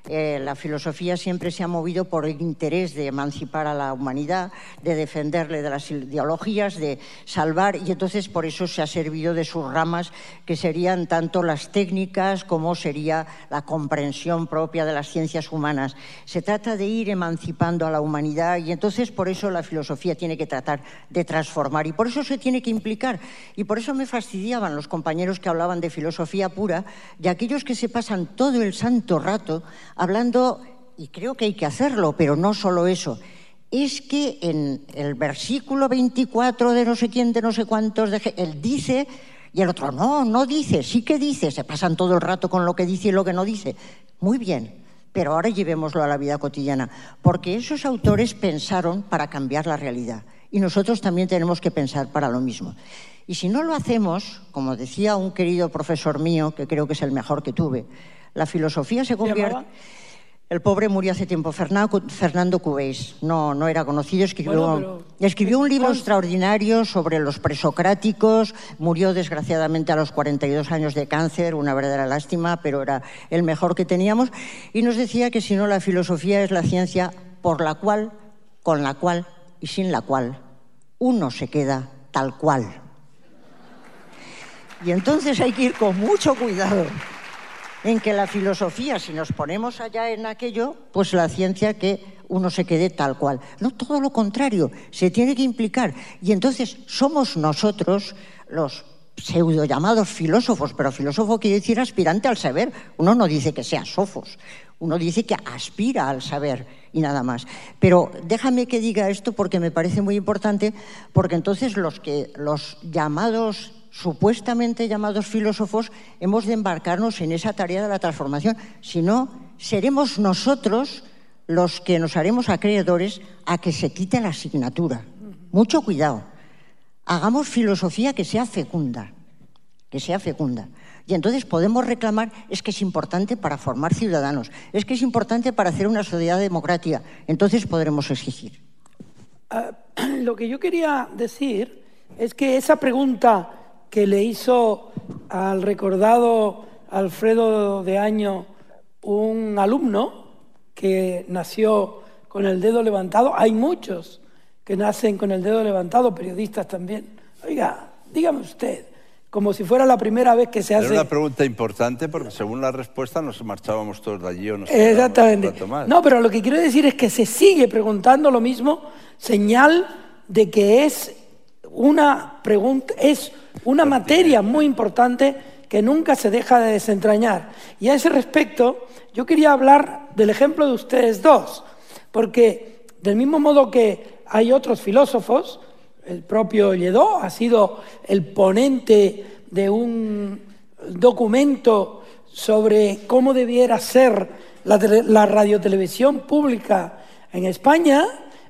Eh, la filosofía siempre se ha movido por el interés de emancipar a la humanidad, de defenderle de las ideologías, de salvar, y entonces por eso se ha servido de sus ramas, que serían tanto las técnicas como sería la comprensión propia de las ciencias humanas. Se trata de ir emancipando a la humanidad y entonces por eso la filosofía tiene que tratar de transformar y por eso se tiene que implicar. Y por eso me fastidiaban los compañeros que hablaban de filosofía pura y aquellos que se pasan todo el santo rato hablando, y creo que hay que hacerlo, pero no solo eso, es que en el versículo 24 de no sé quién, de no sé cuántos, de, él dice, y el otro no, no dice, sí que dice, se pasan todo el rato con lo que dice y lo que no dice. Muy bien, pero ahora llevémoslo a la vida cotidiana, porque esos autores pensaron para cambiar la realidad y nosotros también tenemos que pensar para lo mismo. Y si no lo hacemos, como decía un querido profesor mío, que creo que es el mejor que tuve, la filosofía se convierte... El pobre murió hace tiempo, Fernando Cubéis. No, no era conocido, escribió, escribió un libro extraordinario sobre los presocráticos, murió desgraciadamente a los 42 años de cáncer, una verdadera lástima, pero era el mejor que teníamos, y nos decía que si no la filosofía es la ciencia por la cual, con la cual y sin la cual uno se queda tal cual. Y entonces hay que ir con mucho cuidado en que la filosofía, si nos ponemos allá en aquello, pues la ciencia que uno se quede tal cual. No, todo lo contrario, se tiene que implicar. Y entonces somos nosotros los pseudo llamados filósofos, pero filósofo quiere decir aspirante al saber. Uno no dice que sea sofos, uno dice que aspira al saber y nada más. Pero déjame que diga esto porque me parece muy importante, porque entonces los que los llamados supuestamente llamados filósofos hemos de embarcarnos en esa tarea de la transformación. Si no, seremos nosotros los que nos haremos acreedores a que se quite la asignatura. Mucho cuidado. Hagamos filosofía que sea fecunda, que sea fecunda. Y entonces podemos reclamar, es que es importante para formar ciudadanos, es que es importante para hacer una sociedad democrática. Entonces podremos exigir. Uh, <clears throat> lo que yo quería decir es que esa pregunta que le hizo al recordado Alfredo de Año un alumno que nació con el dedo levantado, hay muchos que nacen con el dedo levantado, periodistas también. Oiga, dígame usted, como si fuera la primera vez que se hace... Era una pregunta importante porque según la respuesta nos marchábamos todos de allí o nos Exactamente. No, pero lo que quiero decir es que se sigue preguntando lo mismo, señal de que es una pregunta, es una materia muy importante que nunca se deja de desentrañar. Y a ese respecto, yo quería hablar del ejemplo de ustedes dos, porque del mismo modo que hay otros filósofos, el propio Lledó ha sido el ponente de un documento sobre cómo debiera ser la, la radiotelevisión pública en España.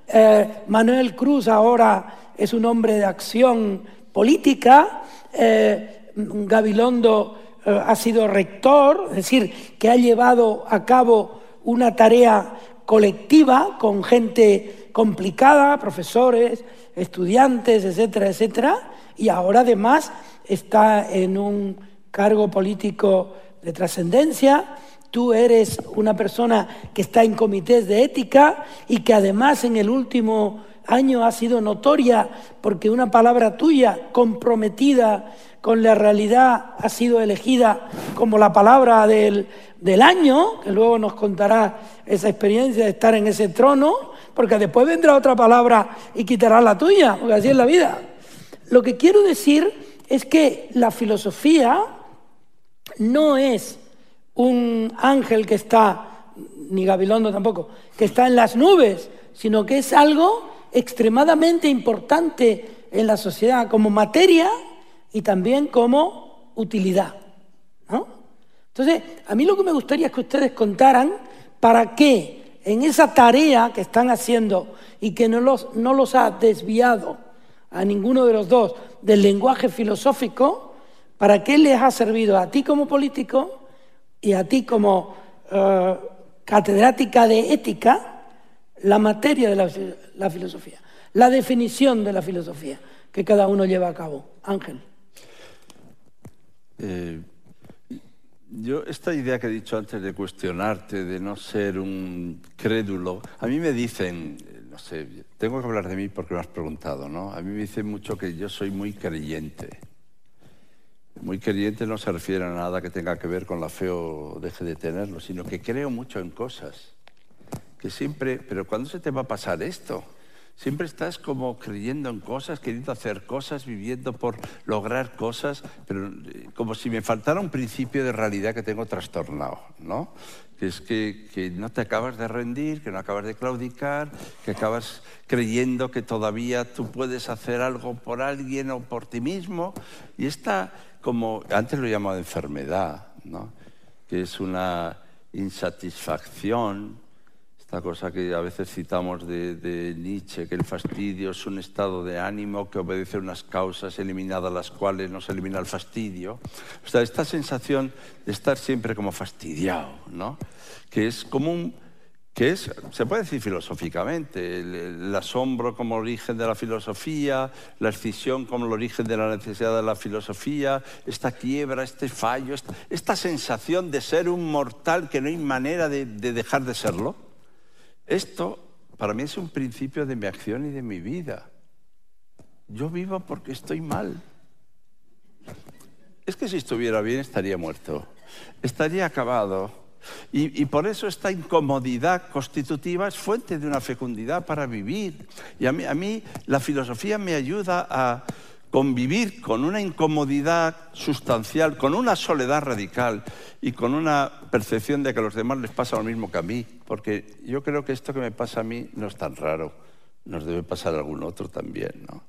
Eh, Manuel Cruz ahora es un hombre de acción política. Eh, Gabilondo eh, ha sido rector, es decir, que ha llevado a cabo una tarea colectiva con gente complicada, profesores, estudiantes, etcétera, etcétera, y ahora además está en un cargo político de trascendencia. Tú eres una persona que está en comités de ética y que además en el último año ha sido notoria porque una palabra tuya comprometida con la realidad ha sido elegida como la palabra del, del año, que luego nos contará esa experiencia de estar en ese trono, porque después vendrá otra palabra y quitará la tuya, porque así es la vida. Lo que quiero decir es que la filosofía no es un ángel que está, ni Gabilondo tampoco, que está en las nubes, sino que es algo extremadamente importante en la sociedad como materia y también como utilidad. Entonces, a mí lo que me gustaría es que ustedes contaran para qué en esa tarea que están haciendo y que no los, no los ha desviado a ninguno de los dos del lenguaje filosófico, ¿para qué les ha servido a ti como político y a ti como eh, catedrática de ética la materia de la, filosofía, la definición de la filosofía que cada uno lleva a cabo? Ángel. Eh, yo, esta idea que he dicho antes de cuestionarte, de no ser un crédulo, a mí me dicen, no sé, tengo que hablar de mí porque me has preguntado, ¿no? A mí me dicen mucho que yo soy muy creyente. Muy creyente no se refiere a nada que tenga que ver con la fe o deje de tenerlo, sino que creo mucho en cosas. Que siempre, pero ¿cuándo se te va a pasar esto? Siempre estás como creyendo en cosas, queriendo hacer cosas, viviendo por lograr cosas, pero eh, como si me faltara un principio de realidad que tengo trastornado, ¿no? Que es que, que no te acabas de rendir, que no acabas de claudicar, que acabas creyendo que todavía tú puedes hacer algo por alguien o por ti mismo. Y esta, como antes lo he llamado enfermedad, ¿no? Que es una insatisfacción esta cosa que a veces citamos de, Nietzsche, que el fastidio es un estado de ánimo que obedece unas causas eliminadas las cuales no se elimina el fastidio. O sea, esta sensación de estar siempre como fastidiado, ¿no? Que es como un que es, se puede decir filosóficamente, el, asombro como origen de la filosofía, la escisión como el origen de la necesidad de la filosofía, esta quiebra, este fallo, esta, sensación de ser un mortal que no hay manera de dejar de serlo. Esto para mí es un principio de mi acción y de mi vida. Yo vivo porque estoy mal. Es que si estuviera bien estaría muerto, estaría acabado. Y, por eso esta incomodidad constitutiva es fuente de una fecundidad para vivir. Y a mí, a mí la filosofía me ayuda a convivir con una incomodidad sustancial, con una soledad radical y con una percepción de que a los demás les pasa lo mismo que a mí, porque yo creo que esto que me pasa a mí no es tan raro, nos debe pasar a algún otro también. ¿no?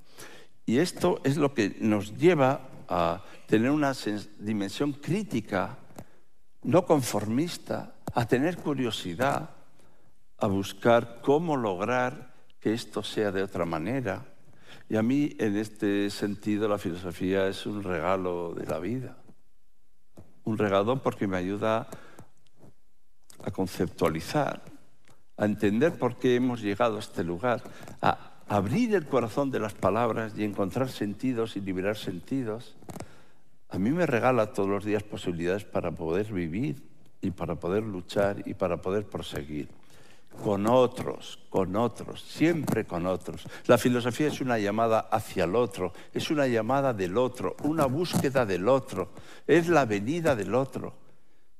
Y esto es lo que nos lleva a tener una dimensión crítica, no conformista, a tener curiosidad, a buscar cómo lograr que esto sea de otra manera. Y a mí, en este sentido, la filosofía es un regalo de la vida. Un regalo porque me ayuda a conceptualizar, a entender por qué hemos llegado a este lugar, a abrir el corazón de las palabras y encontrar sentidos y liberar sentidos. A mí me regala todos los días posibilidades para poder vivir y para poder luchar y para poder proseguir con otros, con otros, siempre con otros. La filosofía es una llamada hacia el otro, es una llamada del otro, una búsqueda del otro, es la venida del otro,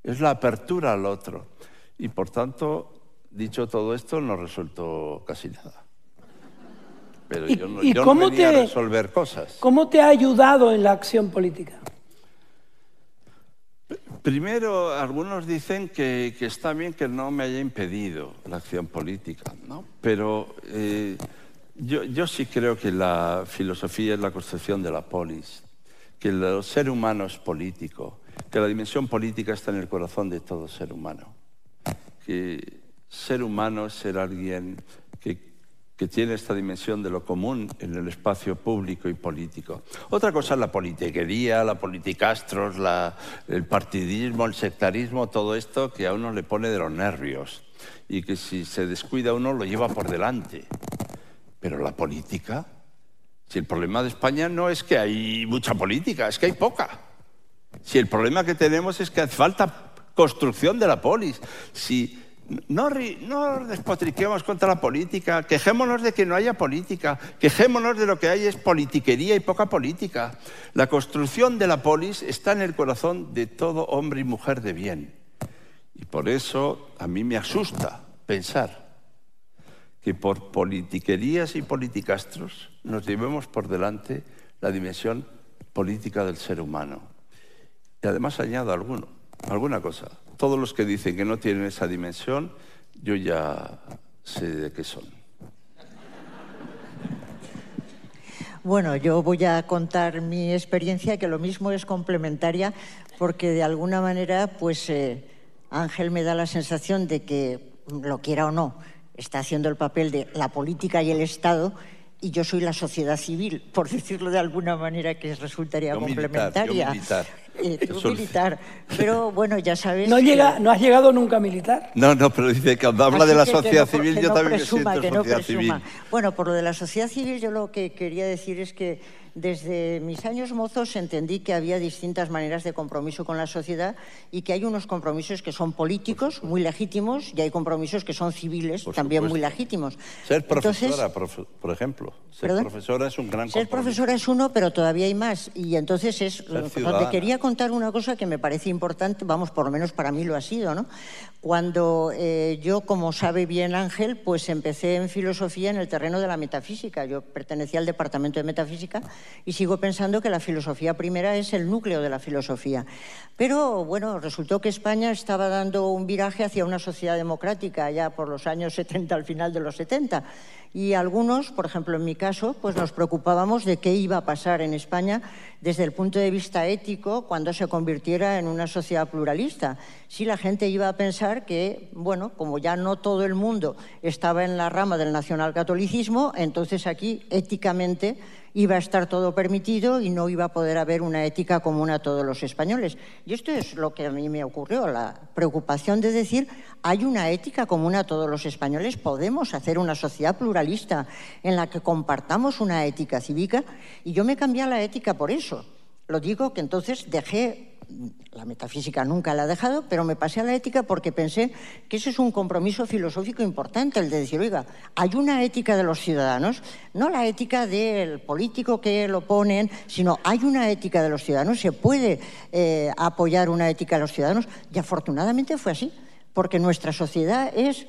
es la apertura al otro. Y por tanto, dicho todo esto, no resuelto casi nada. Pero yo no, yo no venía a resolver cosas. ¿Cómo te ha ayudado en la acción política? Primero, algunos dicen que, está bien que no me haya impedido la acción política, ¿no? pero eh, yo, sí creo que la filosofía es la construcción de la polis, que el ser humano es político, que la dimensión política está en el corazón de todo ser humano, que ser humano es ser alguien que tiene esta dimensión de lo común en el espacio público y político. Otra cosa es la politiquería, la politicastros, el partidismo, el sectarismo, todo esto que a uno le pone de los nervios y que si se descuida uno lo lleva por delante. Pero la política, si el problema de España no es que hay mucha política, es que hay poca. Si el problema que tenemos es que hace falta construcción de la polis, si no, despotriquemos contra la política, quejémonos de que no haya política, quejémonos de lo que hay es politiquería y poca política. La construcción de la polis está en el corazón de todo hombre y mujer de bien. Y por eso a mí me asusta pensar que por politiquerías y politicastros nos llevemos por delante la dimensión política del ser humano. Y además añado alguno, alguna cosa todos los que dicen que no tienen esa dimensión, yo ya sé de qué son. Bueno, yo voy a contar mi experiencia, que lo mismo es complementaria, porque de alguna manera, pues eh, Ángel me da la sensación de que, lo quiera o no, está haciendo el papel de la política y el Estado, y yo soy la sociedad civil, por decirlo de alguna manera que resultaría complementaria. Eh, militar. Pero bueno, ya sabes. ¿No, llega, ¿No has llegado nunca a militar? No, no, pero dice que cuando habla de la sociedad civil, yo también me siento sociedad civil. Bueno, por lo de la sociedad civil, yo lo que quería decir es que desde mis años mozos entendí que había distintas maneras de compromiso con la sociedad y que hay unos compromisos que son políticos, muy legítimos, y hay compromisos que son civiles, también muy legítimos. Ser profesora, por ejemplo. Ser profesora es un gran Ser profesora es uno, pero todavía hay más. Y entonces es donde quería contar una cosa que me parece importante, vamos, por lo menos para mí lo ha sido, ¿no? Cuando eh, yo, como sabe bien Ángel, pues empecé en filosofía en el terreno de la metafísica. Yo pertenecía al departamento de metafísica y sigo pensando que la filosofía primera es el núcleo de la filosofía. Pero bueno, resultó que España estaba dando un viraje hacia una sociedad democrática ya por los años 70, al final de los 70. Y algunos, por ejemplo en mi caso, pues nos preocupábamos de qué iba a pasar en España desde el punto de vista ético cuando se convirtiera en una sociedad pluralista. Si la gente iba a pensar que, bueno, como ya no todo el mundo estaba en la rama del nacionalcatolicismo, entonces aquí éticamente iba a estar todo permitido y no iba a poder haber una ética común a todos los españoles. Y esto es lo que a mí me ocurrió, la preocupación de decir, hay una ética común a todos los españoles, podemos hacer una sociedad pluralista en la que compartamos una ética cívica y yo me cambié a la ética por eso. Lo digo que entonces dejé la metafísica nunca la ha dejado, pero me pasé a la ética porque pensé que ese es un compromiso filosófico importante, el de decir, oiga, hay una ética de los ciudadanos, no la ética del político que lo ponen, sino hay una ética de los ciudadanos, se puede eh, apoyar una ética de los ciudadanos, y afortunadamente fue así, porque nuestra sociedad es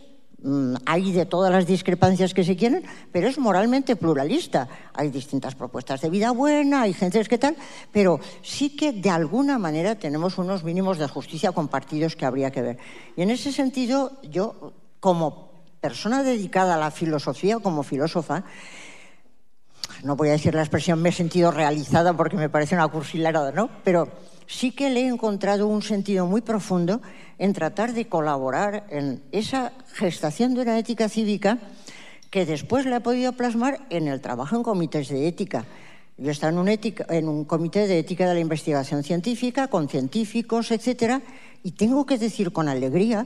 hay de todas las discrepancias que se quieren, pero es moralmente pluralista. Hay distintas propuestas de vida buena, hay gente que tal, pero sí que de alguna manera tenemos unos mínimos de justicia compartidos que habría que ver. Y en ese sentido, yo, como persona dedicada a la filosofía, como filósofa, no voy a decir la expresión me he sentido realizada porque me parece una cursilerada, ¿no? Pero sí que le he encontrado un sentido muy profundo en tratar de colaborar en esa gestación de una ética cívica que después le ha podido plasmar en el trabajo en comités de ética. Yo he estado en un, en un comité de ética de la investigación científica con científicos, etcétera, y tengo que decir con alegría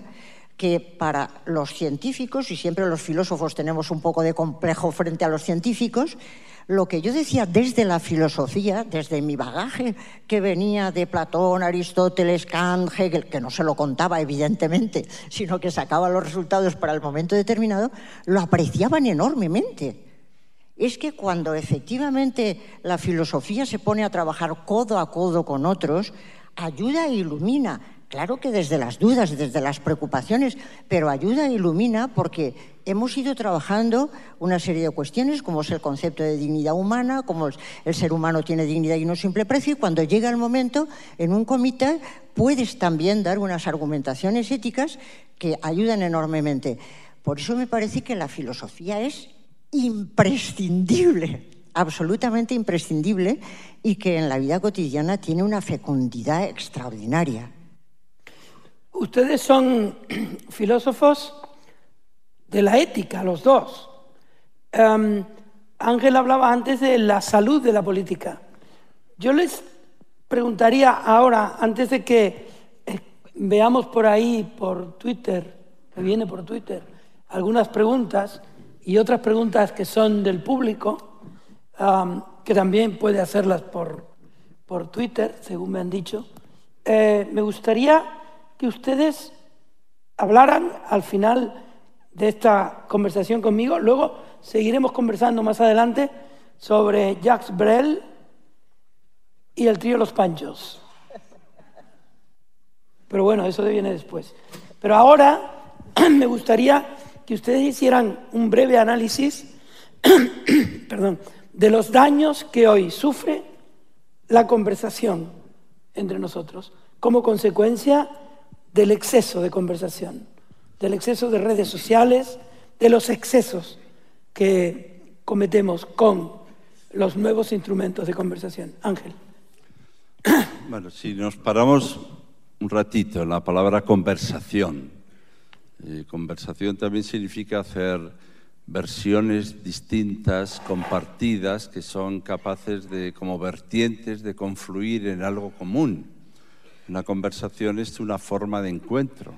que para los científicos, y siempre los filósofos tenemos un poco de complejo frente a los científicos, lo que yo decía desde la filosofía, desde mi bagaje que venía de Platón, Aristóteles, Kant, Hegel, que no se lo contaba evidentemente, sino que sacaba los resultados para el momento determinado, lo apreciaban enormemente. Es que cuando efectivamente la filosofía se pone a trabajar codo a codo con otros, ayuda e ilumina Claro que desde las dudas, desde las preocupaciones, pero ayuda e ilumina porque hemos ido trabajando una serie de cuestiones, como es el concepto de dignidad humana, como el ser humano tiene dignidad y no simple precio, y cuando llega el momento, en un comité puedes también dar unas argumentaciones éticas que ayudan enormemente. Por eso me parece que la filosofía es imprescindible, absolutamente imprescindible, y que en la vida cotidiana tiene una fecundidad extraordinaria. Ustedes son <clears throat> filósofos de la ética, los dos. Em, Ángel hablaba antes de la salud de la política. Yo les preguntaría ahora, antes de que eh, veamos por ahí, por Twitter, que viene por Twitter, algunas preguntas y otras preguntas que son del público, que también puede hacerlas por, por Twitter, según me han dicho, eh, me gustaría que ustedes hablaran al final de esta conversación conmigo. Luego seguiremos conversando más adelante sobre Jacques Brel y el trío Los Panchos. Pero bueno, eso viene después. Pero ahora <clears throat> me gustaría que ustedes hicieran un breve análisis <clears throat> perdón, de los daños que hoy sufre la conversación entre nosotros como consecuencia del exceso de conversación, del exceso de redes sociales, de los excesos que cometemos con los nuevos instrumentos de conversación. Ángel. <coughs> Bueno, si nos paramos un ratito en la palabra conversación, eh, conversación también significa hacer versiones distintas, compartidas, que son capaces de, como vertientes, de confluir en algo común. Una conversación es una forma de encuentro,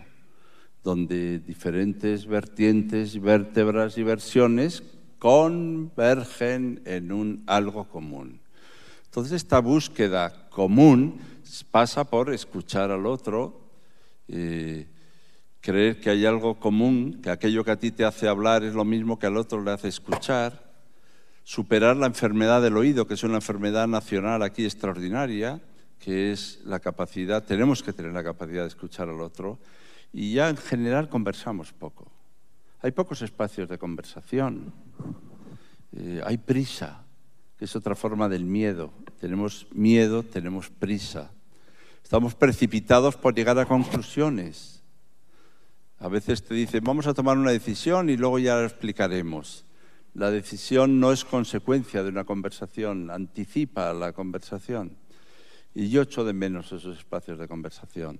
donde diferentes vertientes, vértebras y versiones convergen en un algo común. Entonces esta búsqueda común pasa por escuchar al otro, eh, creer que hay algo común, que aquello que a ti te hace hablar es lo mismo que al otro le hace escuchar, superar la enfermedad del oído, que es una enfermedad nacional aquí extraordinaria, que es la capacidad, tenemos que tener la capacidad de escuchar al otro y ya en general conversamos poco. Hay pocos espacios de conversación, eh, hay prisa, que es otra forma del miedo. Tenemos miedo, tenemos prisa. Estamos precipitados por llegar a conclusiones. A veces te dicen, vamos a tomar una decisión y luego ya lo explicaremos. La decisión no es consecuencia de una conversación, anticipa la conversación y yo echo de menos esos espacios de conversación.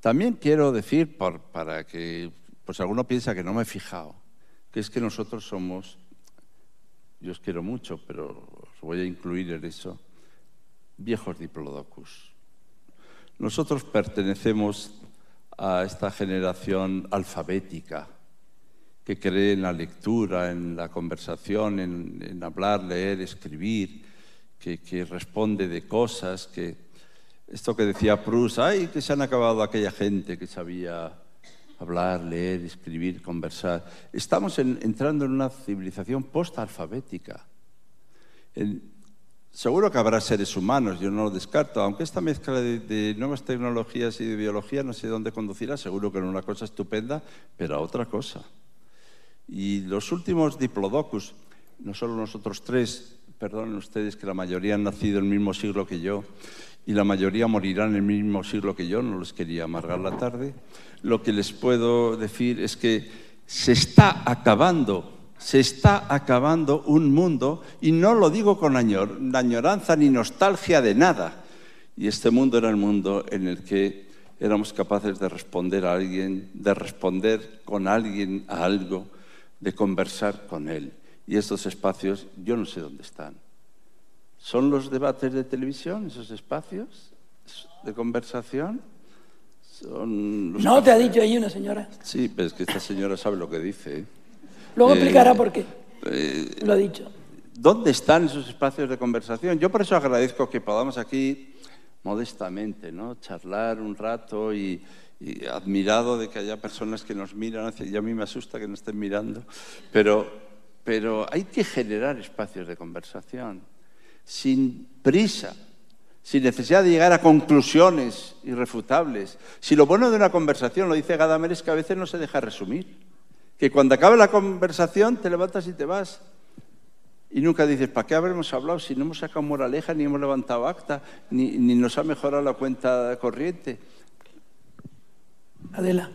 También quiero decir, para que pues alguno piensa que no me he fijado, que es que nosotros somos, yo os quiero mucho, pero os voy a incluir en eso, viejos diplodocus. Nosotros pertenecemos a esta generación alfabética que cree en la lectura, en la conversación, en, hablar, leer, escribir, que responde de cosas, que, esto que decía Proust, ay, que se han acabado aquella gente que sabía hablar, leer, escribir, conversar. Estamos entrando en una civilización postalfabética. seguro que habrá seres humanos, yo no lo descarto, aunque esta mezcla de, nuevas tecnologías y de biología no sé dónde conducirá, seguro que en una cosa estupenda, pero a otra cosa. Y los últimos diplodocus, no solo nosotros tres, perdonen ustedes que la mayoría han nacido en el mismo siglo que yo, y la mayoría morirán en el mismo siglo que yo, no les quería amargar la tarde. Lo que les puedo decir es que se está acabando Se está acabando un mundo, y no lo digo con añoranza ni nostalgia de nada. Y este mundo era el mundo en el que éramos capaces de responder a alguien, de responder con alguien a algo, de conversar con él. Y estos espacios, yo no sé dónde están. ¿Son los debates de televisión, esos espacios de conversación? no, te ha dicho ahí una señora. Sí, pero es que esta señora sabe lo que dice. ¿eh? Luego eh, explicará por qué. Eh, lo ha dicho. ¿Dónde están esos espacios de conversación? Yo por eso agradezco que podamos aquí modestamente, ¿no? Charlar un rato y, admirado de que haya personas que nos miran, y a mí me asusta que no estén mirando, pero, pero hay que generar espacios de conversación sin prisa, sin necesidad de llegar a conclusiones irrefutables. Si lo bueno de una conversación, lo dice Gadamer, es que a veces no se deja resumir. Que cuando acabe la conversación te levantas y te vas. Y nunca dices, ¿para qué habremos hablado si no hemos sacado moraleja, ni hemos levantado acta, ni, nos ha mejorado la cuenta corriente? Adela.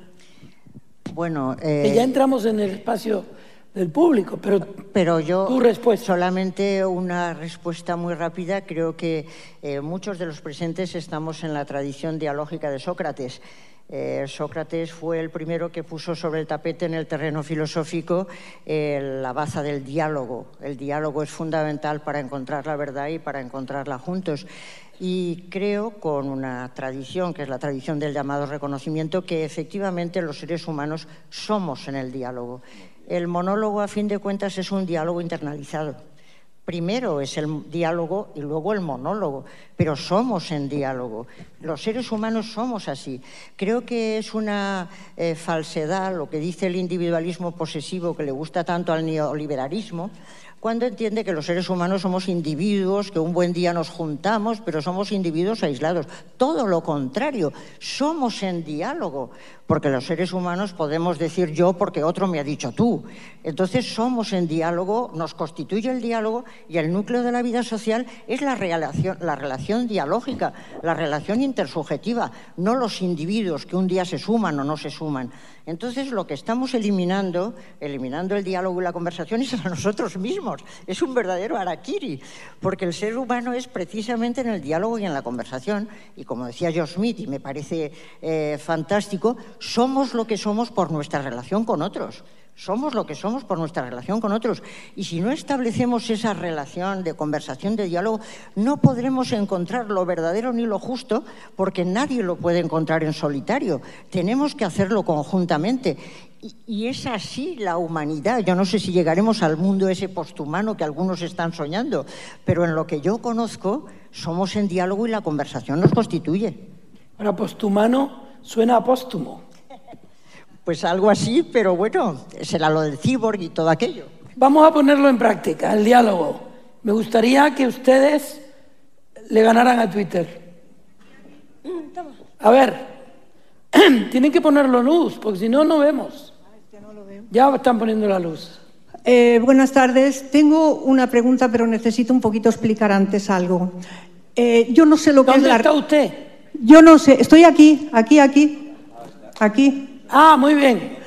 Bueno, eh... ya entramos en el espacio del público, pero, pero yo tu respuesta. solamente una respuesta muy rápida. Creo que eh, muchos de los presentes estamos en la tradición dialógica de Sócrates. Eh, Sócrates fue el primero que puso sobre el tapete en el terreno filosófico eh, la baza del diálogo. El diálogo es fundamental para encontrar la verdad y para encontrarla juntos. Y creo, con una tradición, que es la tradición del llamado reconocimiento, que efectivamente los seres humanos somos en el diálogo. El monólogo, a fin de cuentas, es un diálogo internalizado Primero es el diálogo y luego el monólogo, pero somos en diálogo. Los seres humanos somos así. Creo que es una eh, falsedad lo que dice el individualismo posesivo que le gusta tanto al neoliberalismo, cuando entiende que los seres humanos somos individuos, que un buen día nos juntamos, pero somos individuos aislados. Todo lo contrario, somos en diálogo, porque los seres humanos podemos decir yo porque otro me ha dicho tú. Entonces somos en diálogo, nos constituye el diálogo y el núcleo de la vida social es la relación, la relación dialógica, la relación intersubjetiva, no los individuos que un día se suman o no se suman. Entonces, lo que estamos eliminando, eliminando el diálogo y la conversación, es a nosotros mismos. Es un verdadero araquiri, porque el ser humano es precisamente en el diálogo y en la conversación. Y como decía Joe Smith, y me parece eh, fantástico, somos lo que somos por nuestra relación con otros. Somos lo que somos por nuestra relación con otros. Y si no establecemos esa relación de conversación, de diálogo, no podremos encontrar lo verdadero ni lo justo, porque nadie lo puede encontrar en solitario. Tenemos que hacerlo conjuntamente. Y, es así la humanidad. Yo no sé si llegaremos al mundo ese posthumano que algunos están soñando, pero en lo que yo conozco, somos en diálogo y la conversación nos constituye. Ahora, posthumano suena a póstumo. Pues algo así, pero bueno, será lo del cyborg y todo aquello. Vamos a ponerlo en práctica, el diálogo. Me gustaría que ustedes le ganaran a Twitter. A ver, <clears throat> tienen que ponerlo luz, porque si no, no vemos. Ya están poniendo la luz. Eh, buenas tardes. Tengo una pregunta, pero necesito un poquito explicar antes algo. Eh, yo no sé lo que es la... está usted? Yo no sé. Estoy aquí, aquí, aquí, aquí. Ah, muy bien.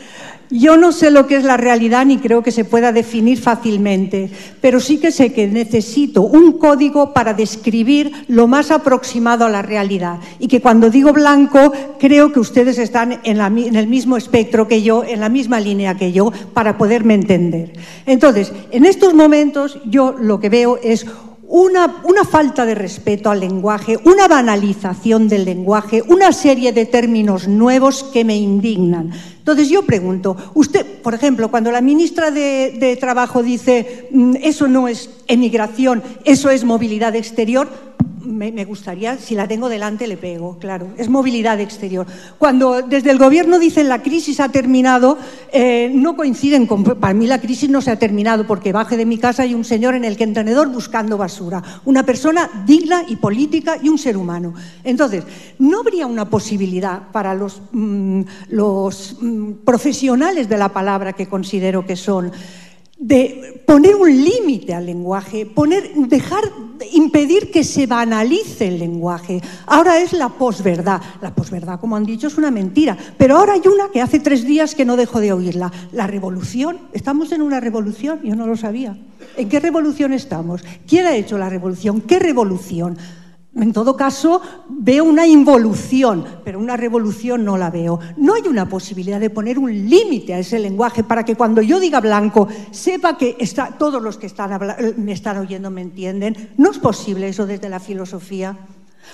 Yo no sé lo que es la realidad ni creo que se pueda definir fácilmente, pero sí que sé que necesito un código para describir lo más aproximado a la realidad y que cuando digo blanco creo que ustedes están en, en el mismo espectro que yo, en la misma línea que yo, para poderme entender. Entonces, en estos momentos yo lo que veo es una, falta de respeto al lenguaje, una banalización del lenguaje, una serie de términos nuevos que me indignan. Entonces yo pregunto, usted, por ejemplo, cuando la ministra de Trabajo dice mm, eso no es emigración, eso es movilidad exterior, me, gustaría, si la tengo delante, le pego, claro. Es movilidad exterior. Cuando desde el gobierno dicen la crisis ha terminado, eh, no coinciden con. Para mí la crisis no se ha terminado porque baje de mi casa hay un señor en el contenedor buscando basura. Una persona digna y política y un ser humano. Entonces, ¿no habría una posibilidad para los, mm, los mm, profesionales de la palabra que considero que son? De poner un límite al lenguaje, poner, dejar, impedir que se banalice el lenguaje. Ahora es la posverdad. La posverdad, como han dicho, es una mentira. Pero ahora hay una que hace tres días que no dejo de oírla. La revolución. Estamos en una revolución, yo no lo sabía. ¿En qué revolución estamos? ¿Quién ha hecho la revolución? ¿Qué revolución? En todo caso, veo una involución, pero una revolución no la veo. No hay una posibilidad de poner un límite a ese lenguaje para que cuando yo diga blanco sepa que todos los que me están oyendo me entienden. No es posible eso desde la filosofía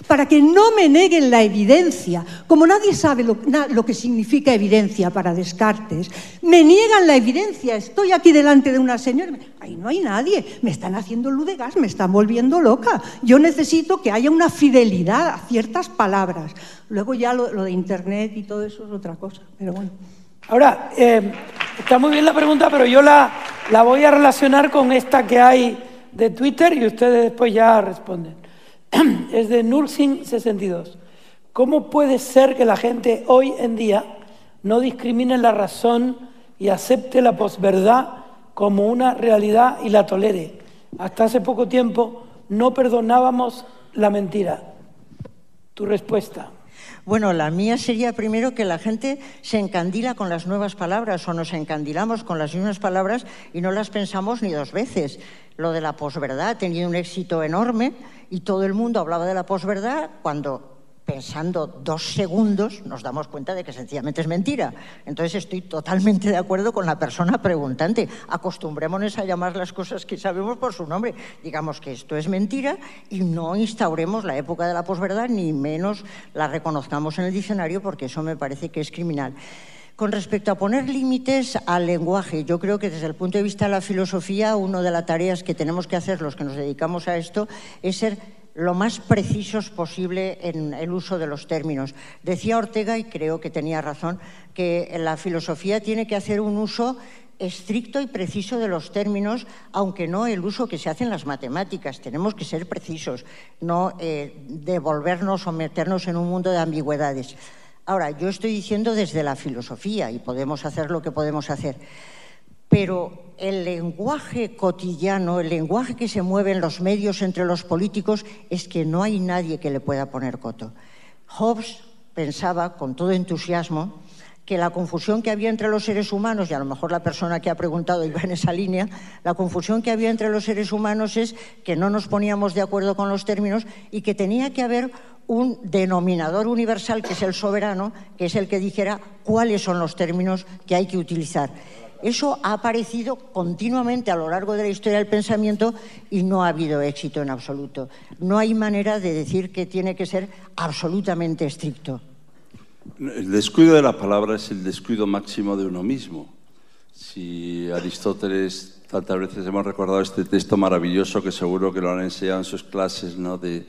para que no me neguen la evidencia. Como nadie sabe lo, que significa evidencia para Descartes, me niegan la evidencia. Estoy aquí delante de una señora, ahí no hay nadie, me están haciendo luz de gas, me están volviendo loca. Yo necesito que haya una fidelidad a ciertas palabras. Luego ya lo, de Internet y todo eso es otra cosa, pero bueno. Ahora, eh, está muy bien la pregunta, pero yo la, la voy a relacionar con esta que hay de Twitter y ustedes después ya responden. <clears throat> es de Nursin62. ¿Cómo puede ser que la gente hoy en día no discrimine la razón y acepte la posverdad como una realidad y la tolere? Hasta hace poco tiempo no perdonábamos la mentira. Tu respuesta. Bueno, la mía sería primero que la gente se encandila con las nuevas palabras o nos encandilamos con las mismas palabras y no las pensamos ni dos veces. Lo de la posverdad ha tenido un éxito enorme y todo el mundo hablaba de la posverdad cuando pensando dos segundos nos damos cuenta de que sencillamente es mentira. Entonces estoy totalmente de acuerdo con la persona preguntante. Acostumbrémonos a llamar las cosas que sabemos por su nombre. Digamos que esto es mentira y no instauremos la época de la posverdad, ni menos la reconozcamos en el diccionario, porque eso me parece que es criminal. Con respecto a poner límites al lenguaje, yo creo que desde el punto de vista de la filosofía, una de las tareas que tenemos que hacer los que nos dedicamos a esto es ser lo más precisos posible en el uso de los términos. Decía Ortega, y creo que tenía razón, que la filosofía tiene que hacer un uso estricto y preciso de los términos, aunque no el uso que se hace en las matemáticas. Tenemos que ser precisos, no eh, devolvernos o meternos en un mundo de ambigüedades. Ahora, yo estoy diciendo desde la filosofía y podemos hacer lo que podemos hacer, pero el lenguaje cotidiano, el lenguaje que se mueve en los medios entre los políticos, es que no hay nadie que le pueda poner coto. Hobbes pensaba con todo entusiasmo que la confusión que había entre los seres humanos, y a lo mejor la persona que ha preguntado iba en esa línea, la confusión que había entre los seres humanos es que no nos poníamos de acuerdo con los términos y que tenía que haber un denominador universal que es el soberano, que es el que dijera cuáles son los términos que hay que utilizar. Eso ha aparecido continuamente a lo largo de la historia del pensamiento y no ha habido éxito en absoluto. No hay manera de decir que tiene que ser absolutamente estricto. El descuido de la palabra es el descuido máximo de uno mismo. Si Aristóteles, tantas veces hemos recordado este texto maravilloso que seguro que lo han enseñado en sus clases, ¿no? de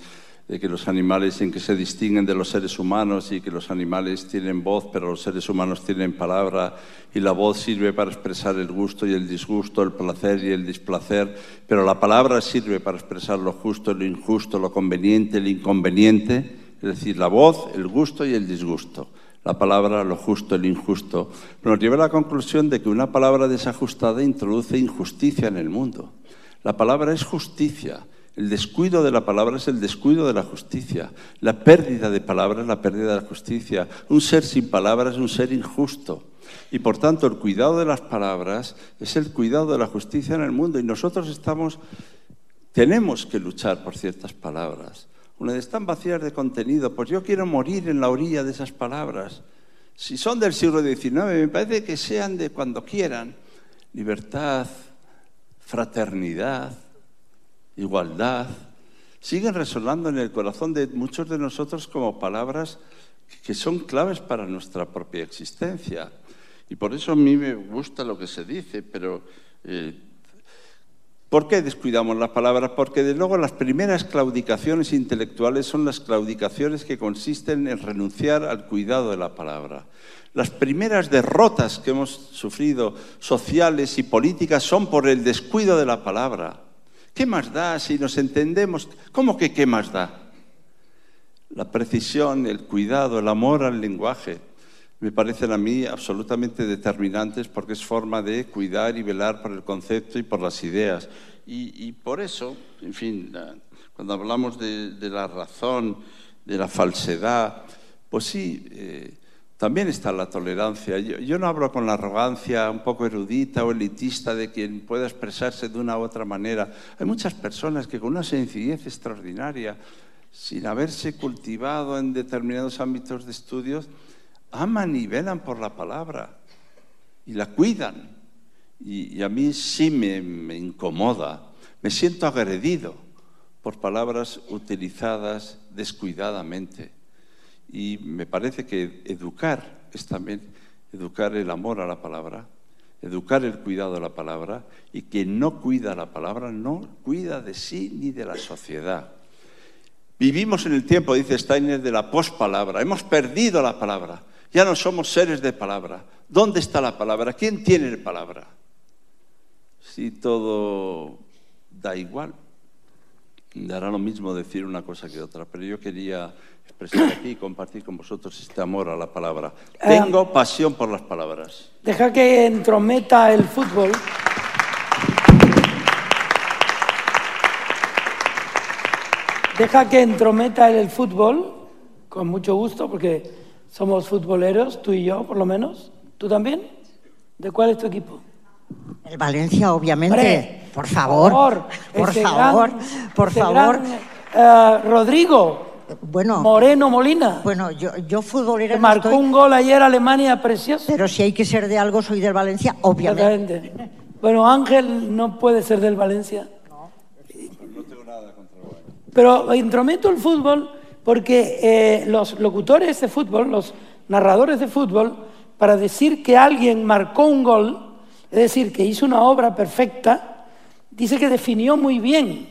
de que los animales en que se distinguen de los seres humanos y que los animales tienen voz, pero los seres humanos tienen palabra y la voz sirve para expresar el gusto y el disgusto, el placer y el displacer, pero la palabra sirve para expresar lo justo, lo injusto, lo conveniente, lo inconveniente, es decir, la voz, el gusto y el disgusto. La palabra, lo justo, el injusto, nos lleva a la conclusión de que una palabra desajustada introduce injusticia en el mundo. La palabra es justicia, el descuido de la palabra es el descuido de la justicia. La pérdida de palabra es la pérdida de la justicia. Un ser sin palabras es un ser injusto. Y por tanto, el cuidado de las palabras es el cuidado de la justicia en el mundo. Y nosotros estamos, tenemos que luchar por ciertas palabras. Una están vacías de contenido, pues yo quiero morir en la orilla de esas palabras. Si son del siglo XIX, me parece que sean de cuando quieran. Libertad, fraternidad, igualdad, siguen resonando en el corazón de muchos de nosotros como palabras que son claves para nuestra propia existencia. Y por eso a mí me gusta lo que se dice, pero eh, ¿por qué descuidamos las palabras? Porque de luego las primeras claudicaciones intelectuales son las claudicaciones que consisten en renunciar al cuidado de la palabra. Las primeras derrotas que hemos sufrido sociales y políticas son por el descuido de la palabra. ¿Qué más da si nos entendemos? ¿Cómo que qué más da? La precisión, el cuidado, el amor al lenguaje. Me parecen a mí absolutamente determinantes porque es forma de cuidar y velar por el concepto y por las ideas. Y, por eso, en fin, cuando hablamos de, la razón, de la falsedad, pues sí, eh, también está la tolerancia. Yo, no hablo con la arrogancia un poco erudita o elitista de quien pueda expresarse de una u otra manera. Hay muchas personas que con una sencillez extraordinaria, sin haberse cultivado en determinados ámbitos de estudios, aman y velan por la palabra y la cuidan. Y, a mí sí me, incomoda, me siento agredido por palabras utilizadas descuidadamente. Y me parece que educar es también educar el amor a la palabra, educar el cuidado a la palabra, y quien no cuida la palabra no cuida de sí ni de la sociedad. Vivimos en el tiempo, dice Steiner, de la pospalabra. Hemos perdido la palabra. Ya no somos seres de palabra. ¿Dónde está la palabra? ¿Quién tiene la palabra? Si todo da igual, dará lo mismo decir una cosa que otra, pero yo quería expresar aquí y compartir con vosotros este amor a la palabra. Ah. Tengo pasión por las palabras. Deja que entrometa el fútbol. Deja que entrometa el fútbol, con mucho gusto, porque somos futboleros, tú y yo, por lo menos. ¿Tú también? ¿De cuál es tu equipo? El Valencia, obviamente. por favor. Por favor. por favor. Eh, Rodrigo. Bueno, Moreno Molina. Bueno, yo, yo futbolera. marcó un gol ayer a Alemania precioso. Pero si hay que ser de algo, soy del Valencia, obviamente. Bueno, Ángel no puede ser del Valencia. No. No tengo nada contra el Valencia. Pero intrometo el fútbol porque eh, los locutores de fútbol, los narradores de fútbol, para decir que alguien marcó un gol, es decir, que hizo una obra perfecta, dice que definió muy bien.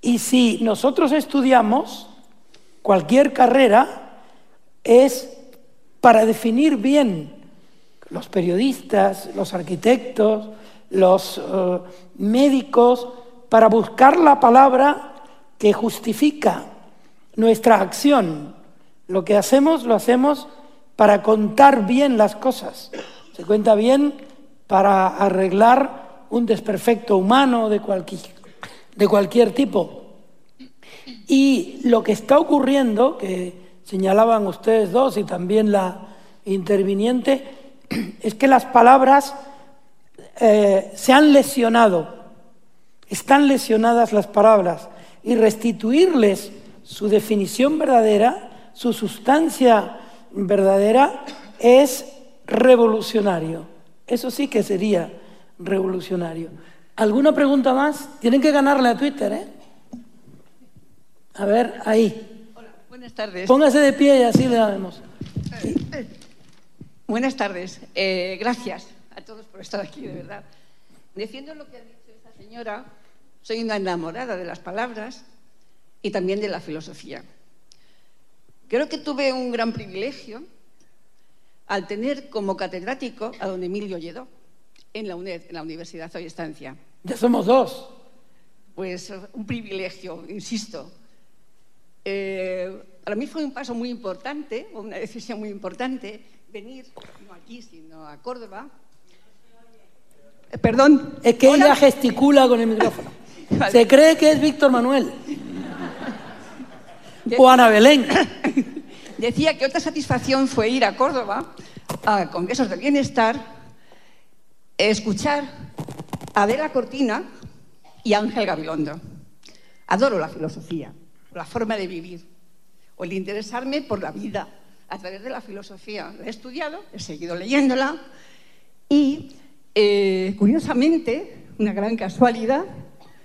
Y si nosotros estudiamos cualquier carrera, es para definir bien los periodistas, los arquitectos, los eh, médicos, para buscar la palabra que justifica nuestra acción. Lo que hacemos lo hacemos para contar bien las cosas. Se cuenta bien para arreglar un desperfecto humano de cualquier, de cualquier tipo. Y lo que está ocurriendo, que señalaban ustedes dos y también la interviniente, <clears throat> es que las palabras eh, se han lesionado, están lesionadas las palabras, y restituirles su definición verdadera, su sustancia verdadera es revolucionario. Eso sí que sería revolucionario. ¿Alguna pregunta más? Tienen que ganarle a Twitter, ¿eh? A ver, ahí. Hola, buenas tardes. Póngase de pie y así le damos. Buenas tardes. Eh, gracias a todos por estar aquí, de verdad. Defiendo lo que ha dicho esta señora. Soy una enamorada de las palabras y también de la filosofía. Creo que tuve un gran privilegio al tener como catedrático a don Emilio Lledó en la UNED, en la Universidad Hoy Estancia. Ya somos dos. Pues un privilegio, insisto. Eh, para mí fue un paso muy importante, una decisión muy importante, venir, no aquí, sino a Córdoba. Eh, perdón. Es que ella gesticula con el micrófono. <laughs> Se cree que es Víctor Manuel. Juana Belén. <laughs> Decía que otra satisfacción fue ir a Córdoba, a congresos de bienestar, escuchar a Adela Cortina y a Ángel Gabilondo. Adoro la filosofía, la forma de vivir, o el interesarme por la vida a través de la filosofía. La he estudiado, he seguido leyéndola y, eh, curiosamente, una gran casualidad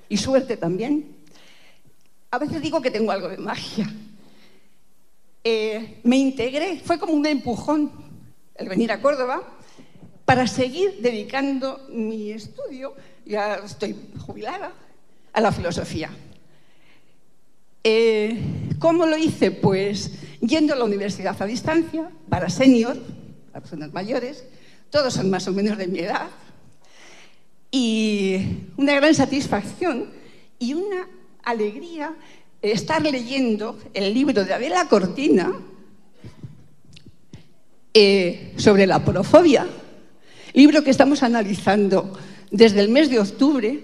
y suerte también, a veces digo que tengo algo de magia. Eh, me integré, fue como un empujón el venir a Córdoba para seguir dedicando mi estudio, ya estoy jubilada, a la filosofía. Eh, ¿Cómo lo hice? Pues yendo a la universidad a distancia, para senior, para personas mayores, todos son más o menos de mi edad, y una gran satisfacción y una alegría estar leyendo el libro de Adela Cortina eh, sobre la porofobia, libro que estamos analizando desde el mes de octubre.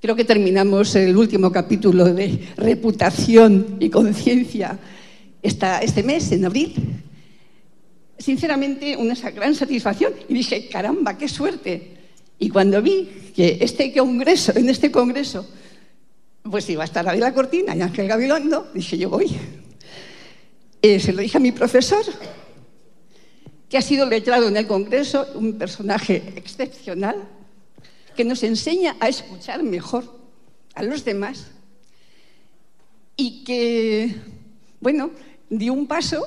Creo que terminamos el último capítulo de reputación y conciencia este mes, en abril. Sinceramente, una gran satisfacción. Y dije, caramba, qué suerte. Y cuando vi que este congreso, en este congreso, pues iba a estar la Cortina y Ángel Gabilondo, dije, yo voy. Eh, se lo dije a mi profesor, que ha sido letrado en el Congreso, un personaje excepcional, que nos enseña a escuchar mejor a los demás y que, bueno, dio un paso.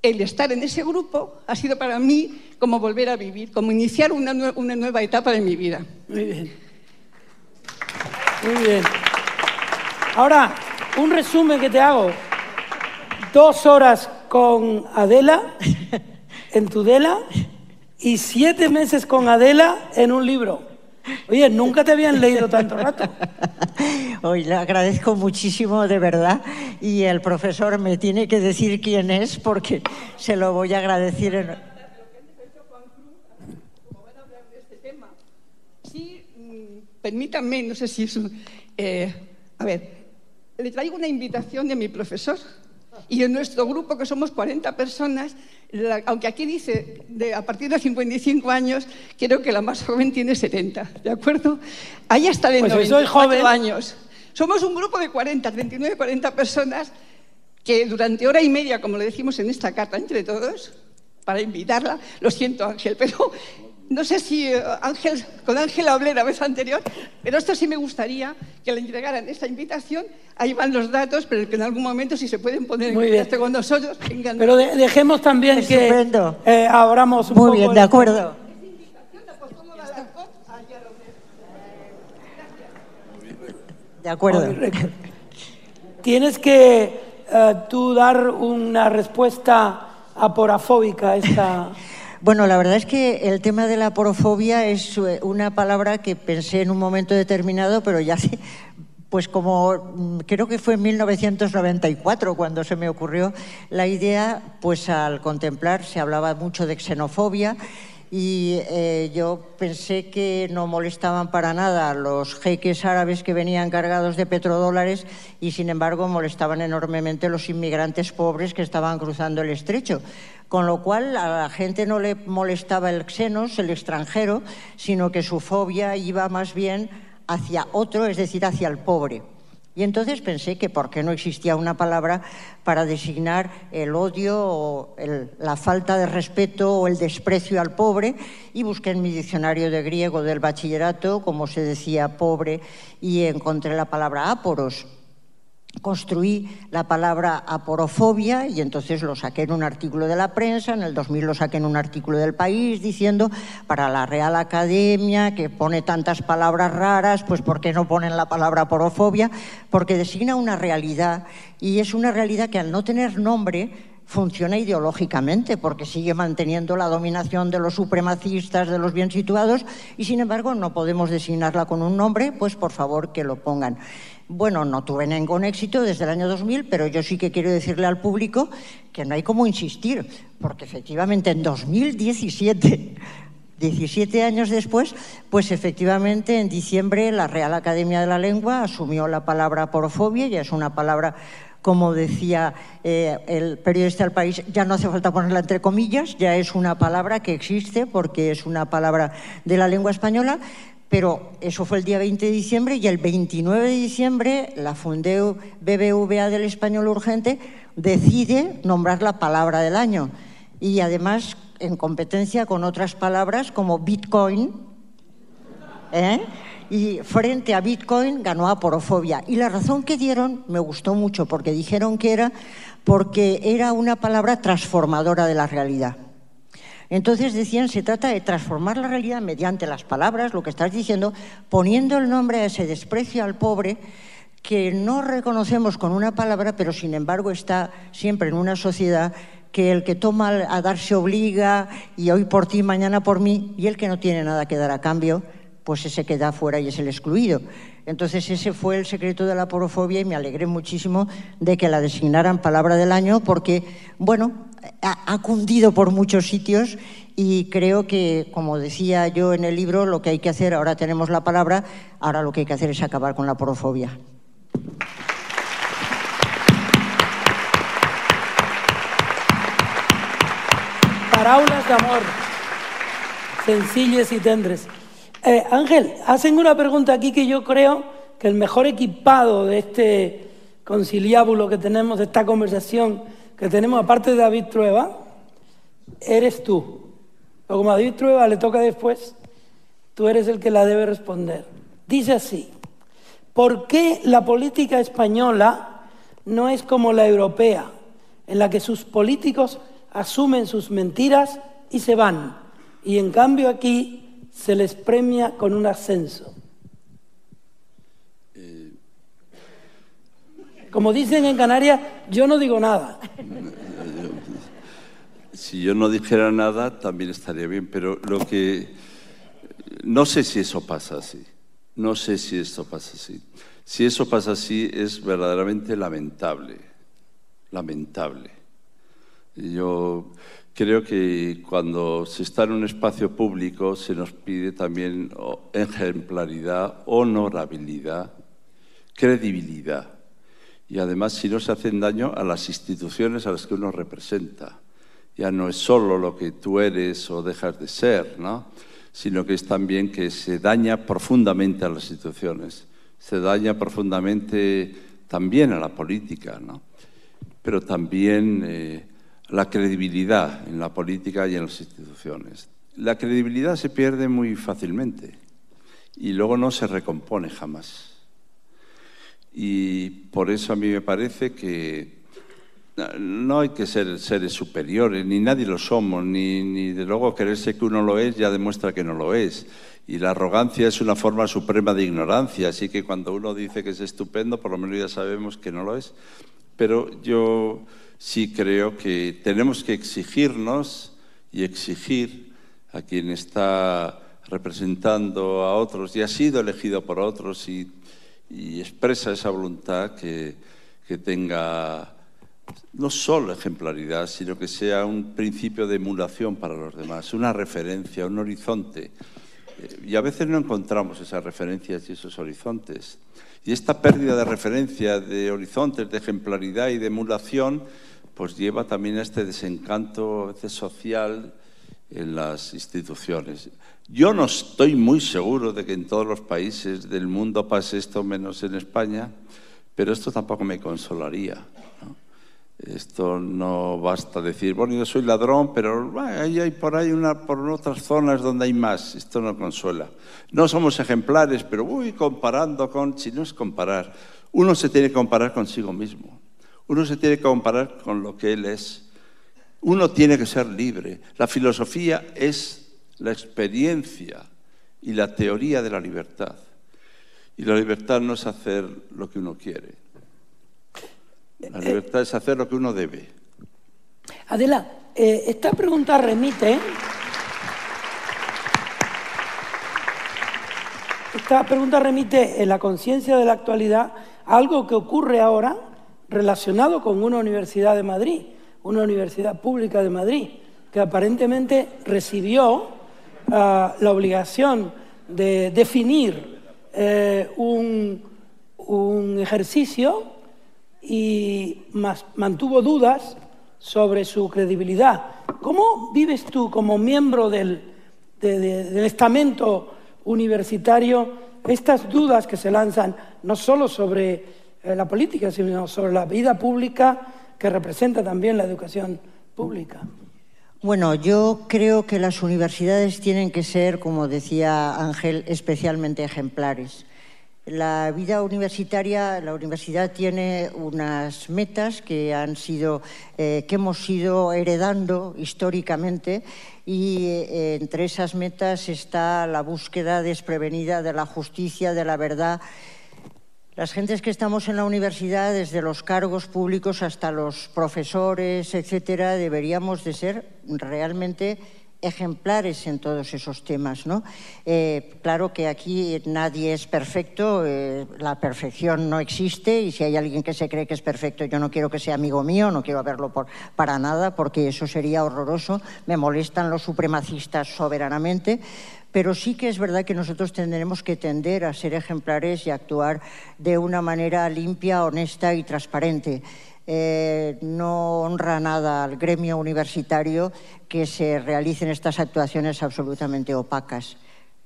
El estar en ese grupo ha sido para mí como volver a vivir, como iniciar una, una nueva etapa de mi vida. Muy bien. Muy bien. Ahora, un resumen que te hago. Dos horas con Adela <laughs> en Tudela y siete meses con Adela en un libro. Oye, nunca te habían leído tanto rato. <laughs> Hoy le agradezco muchísimo, de verdad, y el profesor me tiene que decir quién es porque se lo voy a agradecer. En... Sí, permítanme, no sé si es un... Eh, a ver, le traigo una invitación de mi profesor y en nuestro grupo, que somos 40 personas, aunque aquí dice de, a partir de 55 años, creo que la más joven tiene 70, ¿de acuerdo? Ahí está de pues soy joven. años. Somos un grupo de 40, 39, 40 personas que durante hora y media, como le decimos en esta carta entre todos, para invitarla, lo siento Ángel, pero no sé si eh, Ángel, con Ángel hablé la vez anterior, pero esto sí me gustaría que le entregaran esta invitación. Ahí van los datos, pero que en algún momento si se pueden poner en contacto con nosotros, vengan. Pero dejemos también que eh, abramos un Muy bien, de acuerdo. De acuerdo. Tienes que eh, tú dar una respuesta aporafóbica a esta... Bueno, la verdad es que el tema de la porofobia es eh, una palabra que pensé en un momento determinado, pero ya pues como mm, creo que fue en 1994 cuando se me ocurrió la idea, pues al contemplar se hablaba mucho de xenofobia y eh, yo pensé que no molestaban para nada los jeques árabes que venían cargados de petrodólares y sin embargo molestaban enormemente los inmigrantes pobres que estaban cruzando el estrecho. Con lo cual a la gente no le molestaba el xenos, el extranjero, sino que su fobia iba más bien hacia otro, es decir, hacia el pobre. Y entonces pensé que por qué no existía una palabra para designar el odio o la falta de respeto o el desprecio al pobre. Y busqué en mi diccionario de griego del bachillerato como se decía pobre y encontré la palabra áporos, construí la palabra aporofobia y entonces lo saqué en un artículo de la prensa, en el 2000 lo saqué en un artículo del país diciendo para la Real Academia que pone tantas palabras raras, pues ¿por qué no ponen la palabra aporofobia? Porque designa una realidad y es una realidad que al no tener nombre funciona ideológicamente porque sigue manteniendo la dominación de los supremacistas, de los bien situados y sin embargo no podemos designarla con un nombre, pues por favor que lo pongan. Bueno, no tuve ningún éxito desde el año 2000, pero yo sí que quiero decirle al público que no hay como insistir, porque efectivamente en 2017 17 <laughs> años después, pues efectivamente en diciembre la Real Academia de la Lengua asumió la palabra porofobia, ya es una palabra, como decía eh, el periodista del país, ya no hace falta ponerla entre comillas, ya es una palabra que existe porque es una palabra de la lengua española, pero eso fue el día 20 de diciembre y el 29 de diciembre la Fundeu BBVA del Español Urgente decide nombrar la palabra del año y además en competencia con otras palabras como Bitcoin. ¿eh? Y frente a Bitcoin ganó a porofobia. Y la razón que dieron me gustó mucho porque dijeron que era porque era una palabra transformadora de la realidad. Entonces decían, se trata de transformar la realidad mediante las palabras, lo que estás diciendo, poniendo el nombre a ese desprecio al pobre que no reconocemos con una palabra, pero sin embargo está siempre en una sociedad que el que toma a dar se obliga y hoy por ti, mañana por mí, y el que no tiene nada que dar a cambio, pues ese queda fuera y es el excluido. Entonces ese fue el secreto de la porofobia y me alegré muchísimo de que la designaran palabra del año porque, bueno, ha, cundido por muchos sitios y creo que, como decía yo en el libro, lo que hay que hacer, ahora tenemos la palabra, ahora lo que hay que hacer es acabar con la porofobia. Paraulas de amor, sencillas y tendres. Eh, Ángel, hacen una pregunta aquí que yo creo que el mejor equipado de este conciliábulo que tenemos, de esta conversación que tenemos, aparte de David Trueba, eres tú. O como a David Trueba le toca después, tú eres el que la debe responder. Dice así, ¿por qué la política española no es como la europea, en la que sus políticos asumen sus mentiras y se van? Y en cambio aquí se les premia con un ascenso. Como dicen en Canarias, yo no digo nada. Si yo no dijera nada, también estaría bien, pero lo que... No sé si eso pasa así. No sé si esto pasa así. Si eso pasa así, es verdaderamente lamentable. Lamentable. Yo creo que cuando se está en un espacio público se nos pide también ejemplaridad, honorabilidad, credibilidad y además si no se hacen daño a las instituciones a las que uno representa. Ya no es solo lo que tú eres o dejas de ser, ¿no? sino que es también que se daña profundamente a las instituciones, se daña profundamente también a la política, ¿no? pero también eh, la credibilidad en la política y en las instituciones. La credibilidad se pierde muy fácilmente y luego no se recompone jamás. Y por eso a mí me parece que no hay que ser seres superiores, ni nadie lo somos, ni, ni de luego creerse que uno lo es ya demuestra que no lo es. Y la arrogancia es una forma suprema de ignorancia, así que cuando uno dice que es estupendo, por lo menos ya sabemos que no lo es. Pero yo sí creo que tenemos que exigirnos y exigir a quien está representando a otros y ha sido elegido por otros y y expresa esa voluntad que, que tenga no solo ejemplaridad, sino que sea un principio de emulación para los demás, una referencia, un horizonte. Eh, y a veces no encontramos esas referencias y esos horizontes. Y esta pérdida de referencia, de horizontes, de ejemplaridad y de emulación, pues lleva también a este desencanto a veces social en las instituciones. Yo no estoy muy seguro de que en todos los países del mundo pase esto, menos en España, pero esto tampoco me consolaría. Esto no basta decir, bueno, yo soy ladrón, pero ahí hay por ahí una, por otras zonas donde hay más. Esto no consuela. No somos ejemplares, pero uy, comparando con, si no es comparar, uno se tiene que comparar consigo mismo. Uno se tiene que comparar con lo que él es. Uno tiene que ser libre. La filosofía es la experiencia y la teoría de la libertad. Y la libertad no es hacer lo que uno quiere. La libertad es hacer lo que uno debe. Adela, eh, esta pregunta remite. Esta pregunta remite en la conciencia de la actualidad a algo que ocurre ahora relacionado con una universidad de Madrid, una universidad pública de Madrid, que aparentemente recibió la obligación de definir eh, un, ejercicio y mantuvo dudas sobre su credibilidad. ¿Cómo vives tú como miembro del, del estamento universitario estas dudas que se lanzan no solo sobre eh, la política, sino sobre la vida pública que representa también la educación pública? Bueno, yo creo que las universidades tienen que ser, como decía Ángel, especialmente ejemplares. La vida universitaria, la universidad tiene unas metas que han sido, eh, que hemos ido heredando históricamente y eh, entre esas metas está la búsqueda desprevenida de la justicia, de la verdad las gentes que estamos en la universidad, desde los cargos públicos hasta los profesores, etcétera, deberíamos de ser realmente ejemplares en todos esos temas. ¿no? Eh, claro que aquí nadie es perfecto, eh, la perfección no existe y si hay alguien que se cree que es perfecto, yo no quiero que sea amigo mío, no quiero verlo por, para nada porque eso sería horroroso, me molestan los supremacistas soberanamente, pero sí que es verdad que nosotros tendremos que tender a ser ejemplares y actuar de una manera limpia, honesta y transparente. Eh, no honra nada al gremio universitario que se realicen estas actuaciones absolutamente opacas.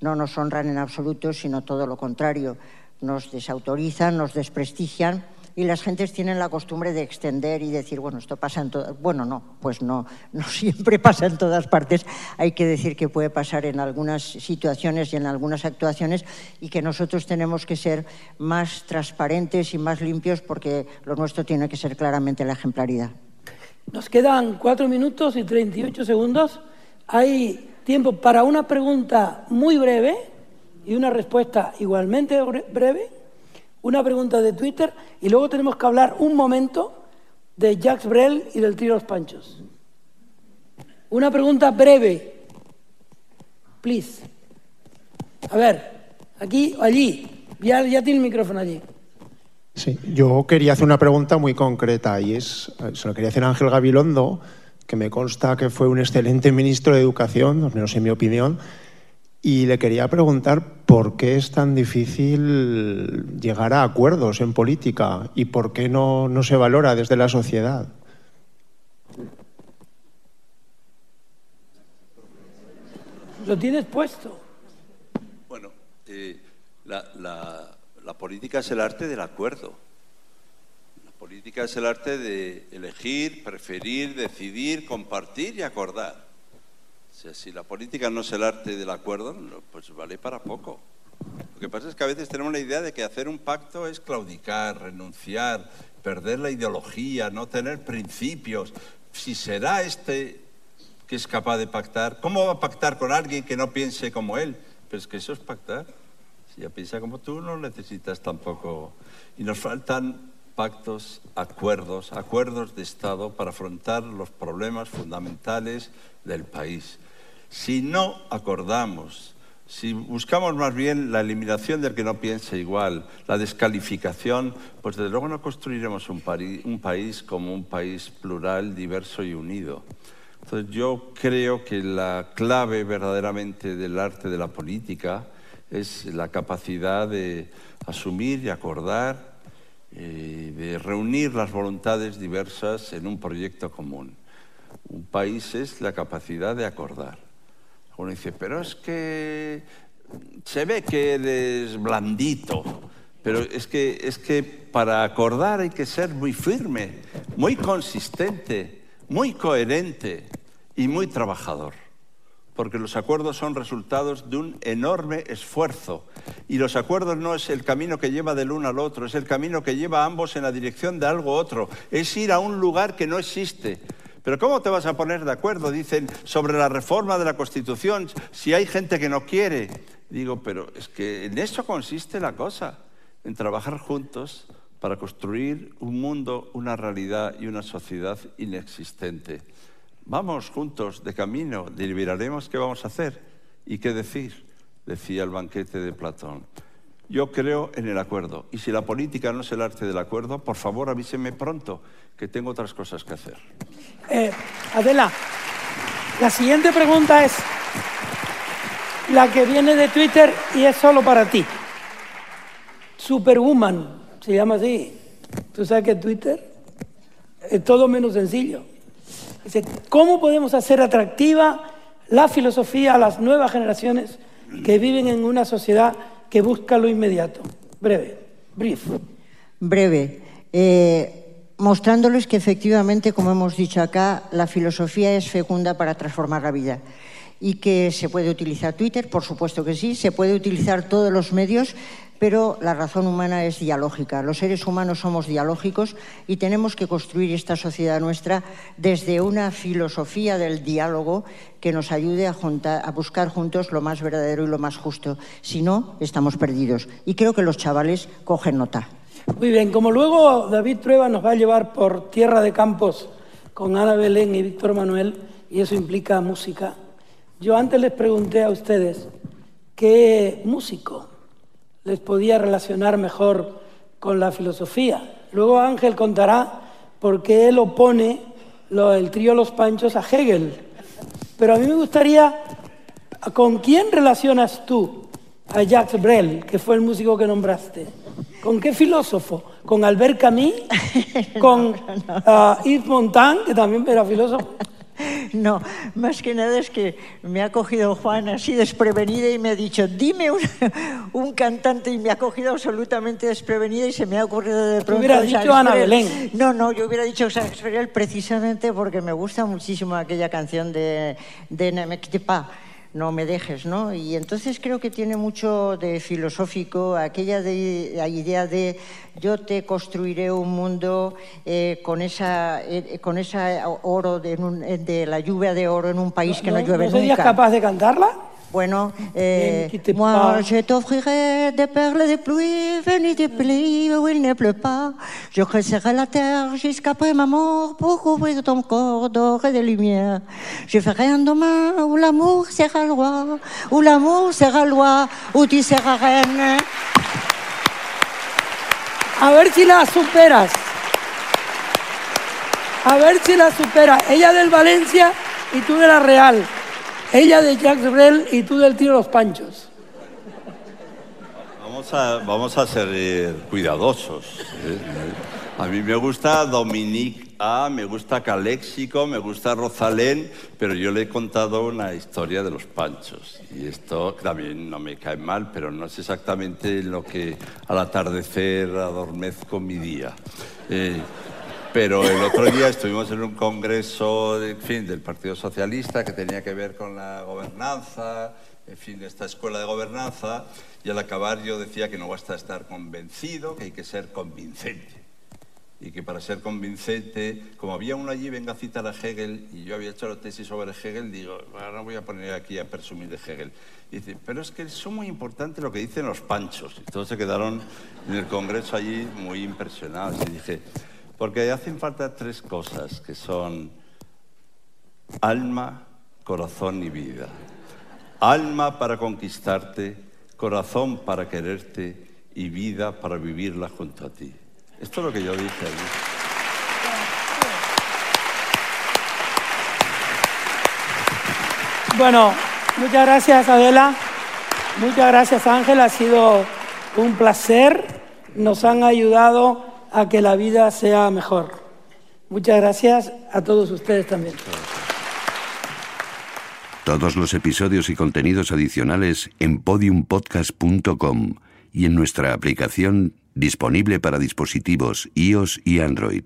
No nos honran en absoluto, sino todo lo contrario. Nos desautorizan, nos desprestigian y las gentes tienen la costumbre de extender y decir, bueno, esto pasa en todas... Bueno, no, pues no, <laughs> no siempre pasa en todas partes. Hay que decir que puede pasar en algunas situaciones y en algunas actuaciones y que nosotros tenemos que ser más transparentes y más limpios porque lo nuestro tiene que ser claramente la ejemplaridad. Nos quedan cuatro minutos y 38 segundos. Hay tiempo para una pregunta muy breve y una respuesta igualmente breve una pregunta de Twitter y luego tenemos que hablar un momento de Jacques Brel y del trío Los Panchos. Una pregunta breve. Please. A ver, aquí o allí. Ya, ya tiene el micrófono allí. Sí, yo quería hacer una pregunta muy concreta y es, se lo quería hacer a Ángel Gabilondo, que me consta que fue un excelente ministro de Educación, al menos en mi opinión, y le quería preguntar por qué es tan difícil llegar a acuerdos en política y por qué no, no se valora desde la sociedad. Lo tienes puesto. Bueno, eh, la, la política es el arte del acuerdo. La política es el arte de elegir, preferir, decidir, compartir y acordar si la política no es el arte del acuerdo, pues vale para poco. Lo que pasa es que a veces tenemos la idea de que hacer un pacto es claudicar, renunciar, perder la ideología, no tener principios. Si será este que es capaz de pactar, ¿cómo va a pactar con alguien que no piense como él? Pero es que eso es pactar. Si ya piensa como tú, no necesitas tampoco. Y nos faltan pactos, acuerdos, acuerdos de Estado para afrontar los problemas fundamentales del país. Si no acordamos, si buscamos más bien la eliminación del que no piensa igual, la descalificación, pues desde luego no construiremos un, país como un país plural, diverso y unido. Entonces yo creo que la clave verdaderamente del arte de la política es la capacidad de asumir y acordar, eh, de reunir las voluntades diversas en un proyecto común. Un país es la capacidad de acordar. Uno dice, pero es que se ve que eres blandito, pero es que, es que para acordar hay que ser muy firme, muy consistente, muy coherente y muy trabajador. Porque los acuerdos son resultados de un enorme esfuerzo. Y los acuerdos no es el camino que lleva del uno al otro, es el camino que lleva a ambos en la dirección de algo otro. Es ir a un lugar que no existe pero ¿cómo te vas a poner de acuerdo, dicen, sobre la reforma de la Constitución si hay gente que no quiere? Digo, pero es que en eso consiste la cosa, en trabajar juntos para construir un mundo, una realidad y una sociedad inexistente. Vamos juntos de camino, deliberaremos qué vamos a hacer y qué decir, decía el banquete de Platón. Yo creo en el acuerdo y si la política no es el arte del acuerdo, por favor avíseme pronto, que tengo otras cosas que hacer. Eh, Adela, la siguiente pregunta es la que viene de Twitter y es solo para ti. Superwoman, se llama así. Tú sabes que Twitter es todo menos sencillo. Dice, ¿cómo podemos hacer atractiva la filosofía a las nuevas generaciones que viven en una sociedad que busca lo inmediato. Breve, brief. Breve. Eh, mostrándoles que efectivamente, como hemos dicho acá, la filosofía es fecunda para transformar la vida y que se puede utilizar Twitter, por supuesto que sí, se puede utilizar todos los medios, pero la razón humana es dialógica. Los seres humanos somos dialógicos y tenemos que construir esta sociedad nuestra desde una filosofía del diálogo que nos ayude a, a, buscar juntos lo más verdadero y lo más justo. Si no, estamos perdidos. Y creo que los chavales cogen nota. Muy bien, como luego David Trueba nos va a llevar por tierra de campos con Ana Belén y Víctor Manuel, y eso implica música, Yo antes les pregunté a ustedes qué músico les podía relacionar mejor con la filosofía. Luego Ángel contará por qué él opone lo, el trío Los Panchos a Hegel. Pero a mí me gustaría, ¿con quién relacionas tú a Jacques Brel, que fue el músico que nombraste? ¿Con qué filósofo? ¿Con Albert Camus? <laughs> ¿Con uh, Yves Montand, que también era filósofo? <laughs> No, más que nada es que me ha cogido Juan así desprevenida y me ha dicho, dime un, <laughs> un cantante y me ha cogido absolutamente desprevenida y se me ha ocurrido de pronto. Hubiera dicho Ana Belén. No, no, yo hubiera dicho Brel precisamente porque me gusta muchísimo aquella canción de, de Ne me quitte pas no me dejes, ¿no? Y entonces creo que tiene mucho de filosófico aquella de, la idea de yo te construiré un mundo eh, con esa eh, con esa oro de, un, de, la lluvia de oro en un país que no, no llueve ¿no serías nunca. capaz de cantarla? Bueno, eh, moi pas. je t'offrirai des perles de pluie venues du pays où il ne pleut pas. Je creuserai la terre jusqu'après ma mort pour couvrir ton corps d'or et de lumière. Je ferai un domaine où l'amour sera loi, où l'amour sera loi, où tu seras reine. A ver si la superas. A ver si la superas. Ella del Valencia y tú de la Real. Ella de Jacques Brel y tú del tiro Los Panchos. Vamos a, vamos a ser eh, cuidadosos. ¿eh? A mí me gusta Dominique A, me gusta Caléxico, me gusta Rosalén, pero yo le he contado una historia de los panchos. Y esto también no me cae mal, pero no es exactamente lo que al atardecer adormezco mi día. Eh, pero el otro día estuvimos en un congreso en fin, del Partido Socialista que tenía que ver con la gobernanza, en fin, esta escuela de gobernanza, y al acabar yo decía que no basta estar convencido, que hay que ser convincente. Y que para ser convincente, como había uno allí, venga a citar a Hegel, y yo había hecho la tesis sobre Hegel, digo, ahora voy a poner aquí a presumir de Hegel. Dice, pero es que es muy importante lo que dicen los panchos. Y todos se quedaron en el congreso allí muy impresionados. Y dije, porque hacen falta tres cosas, que son alma, corazón y vida. Alma para conquistarte, corazón para quererte y vida para vivirla junto a ti. Esto es lo que yo dije allí. Bueno, muchas gracias Adela. Muchas gracias Ángel. Ha sido un placer. Nos han ayudado a que la vida sea mejor. Muchas gracias a todos ustedes también. Todos los episodios y contenidos adicionales en podiumpodcast.com y en nuestra aplicación disponible para dispositivos iOS y Android.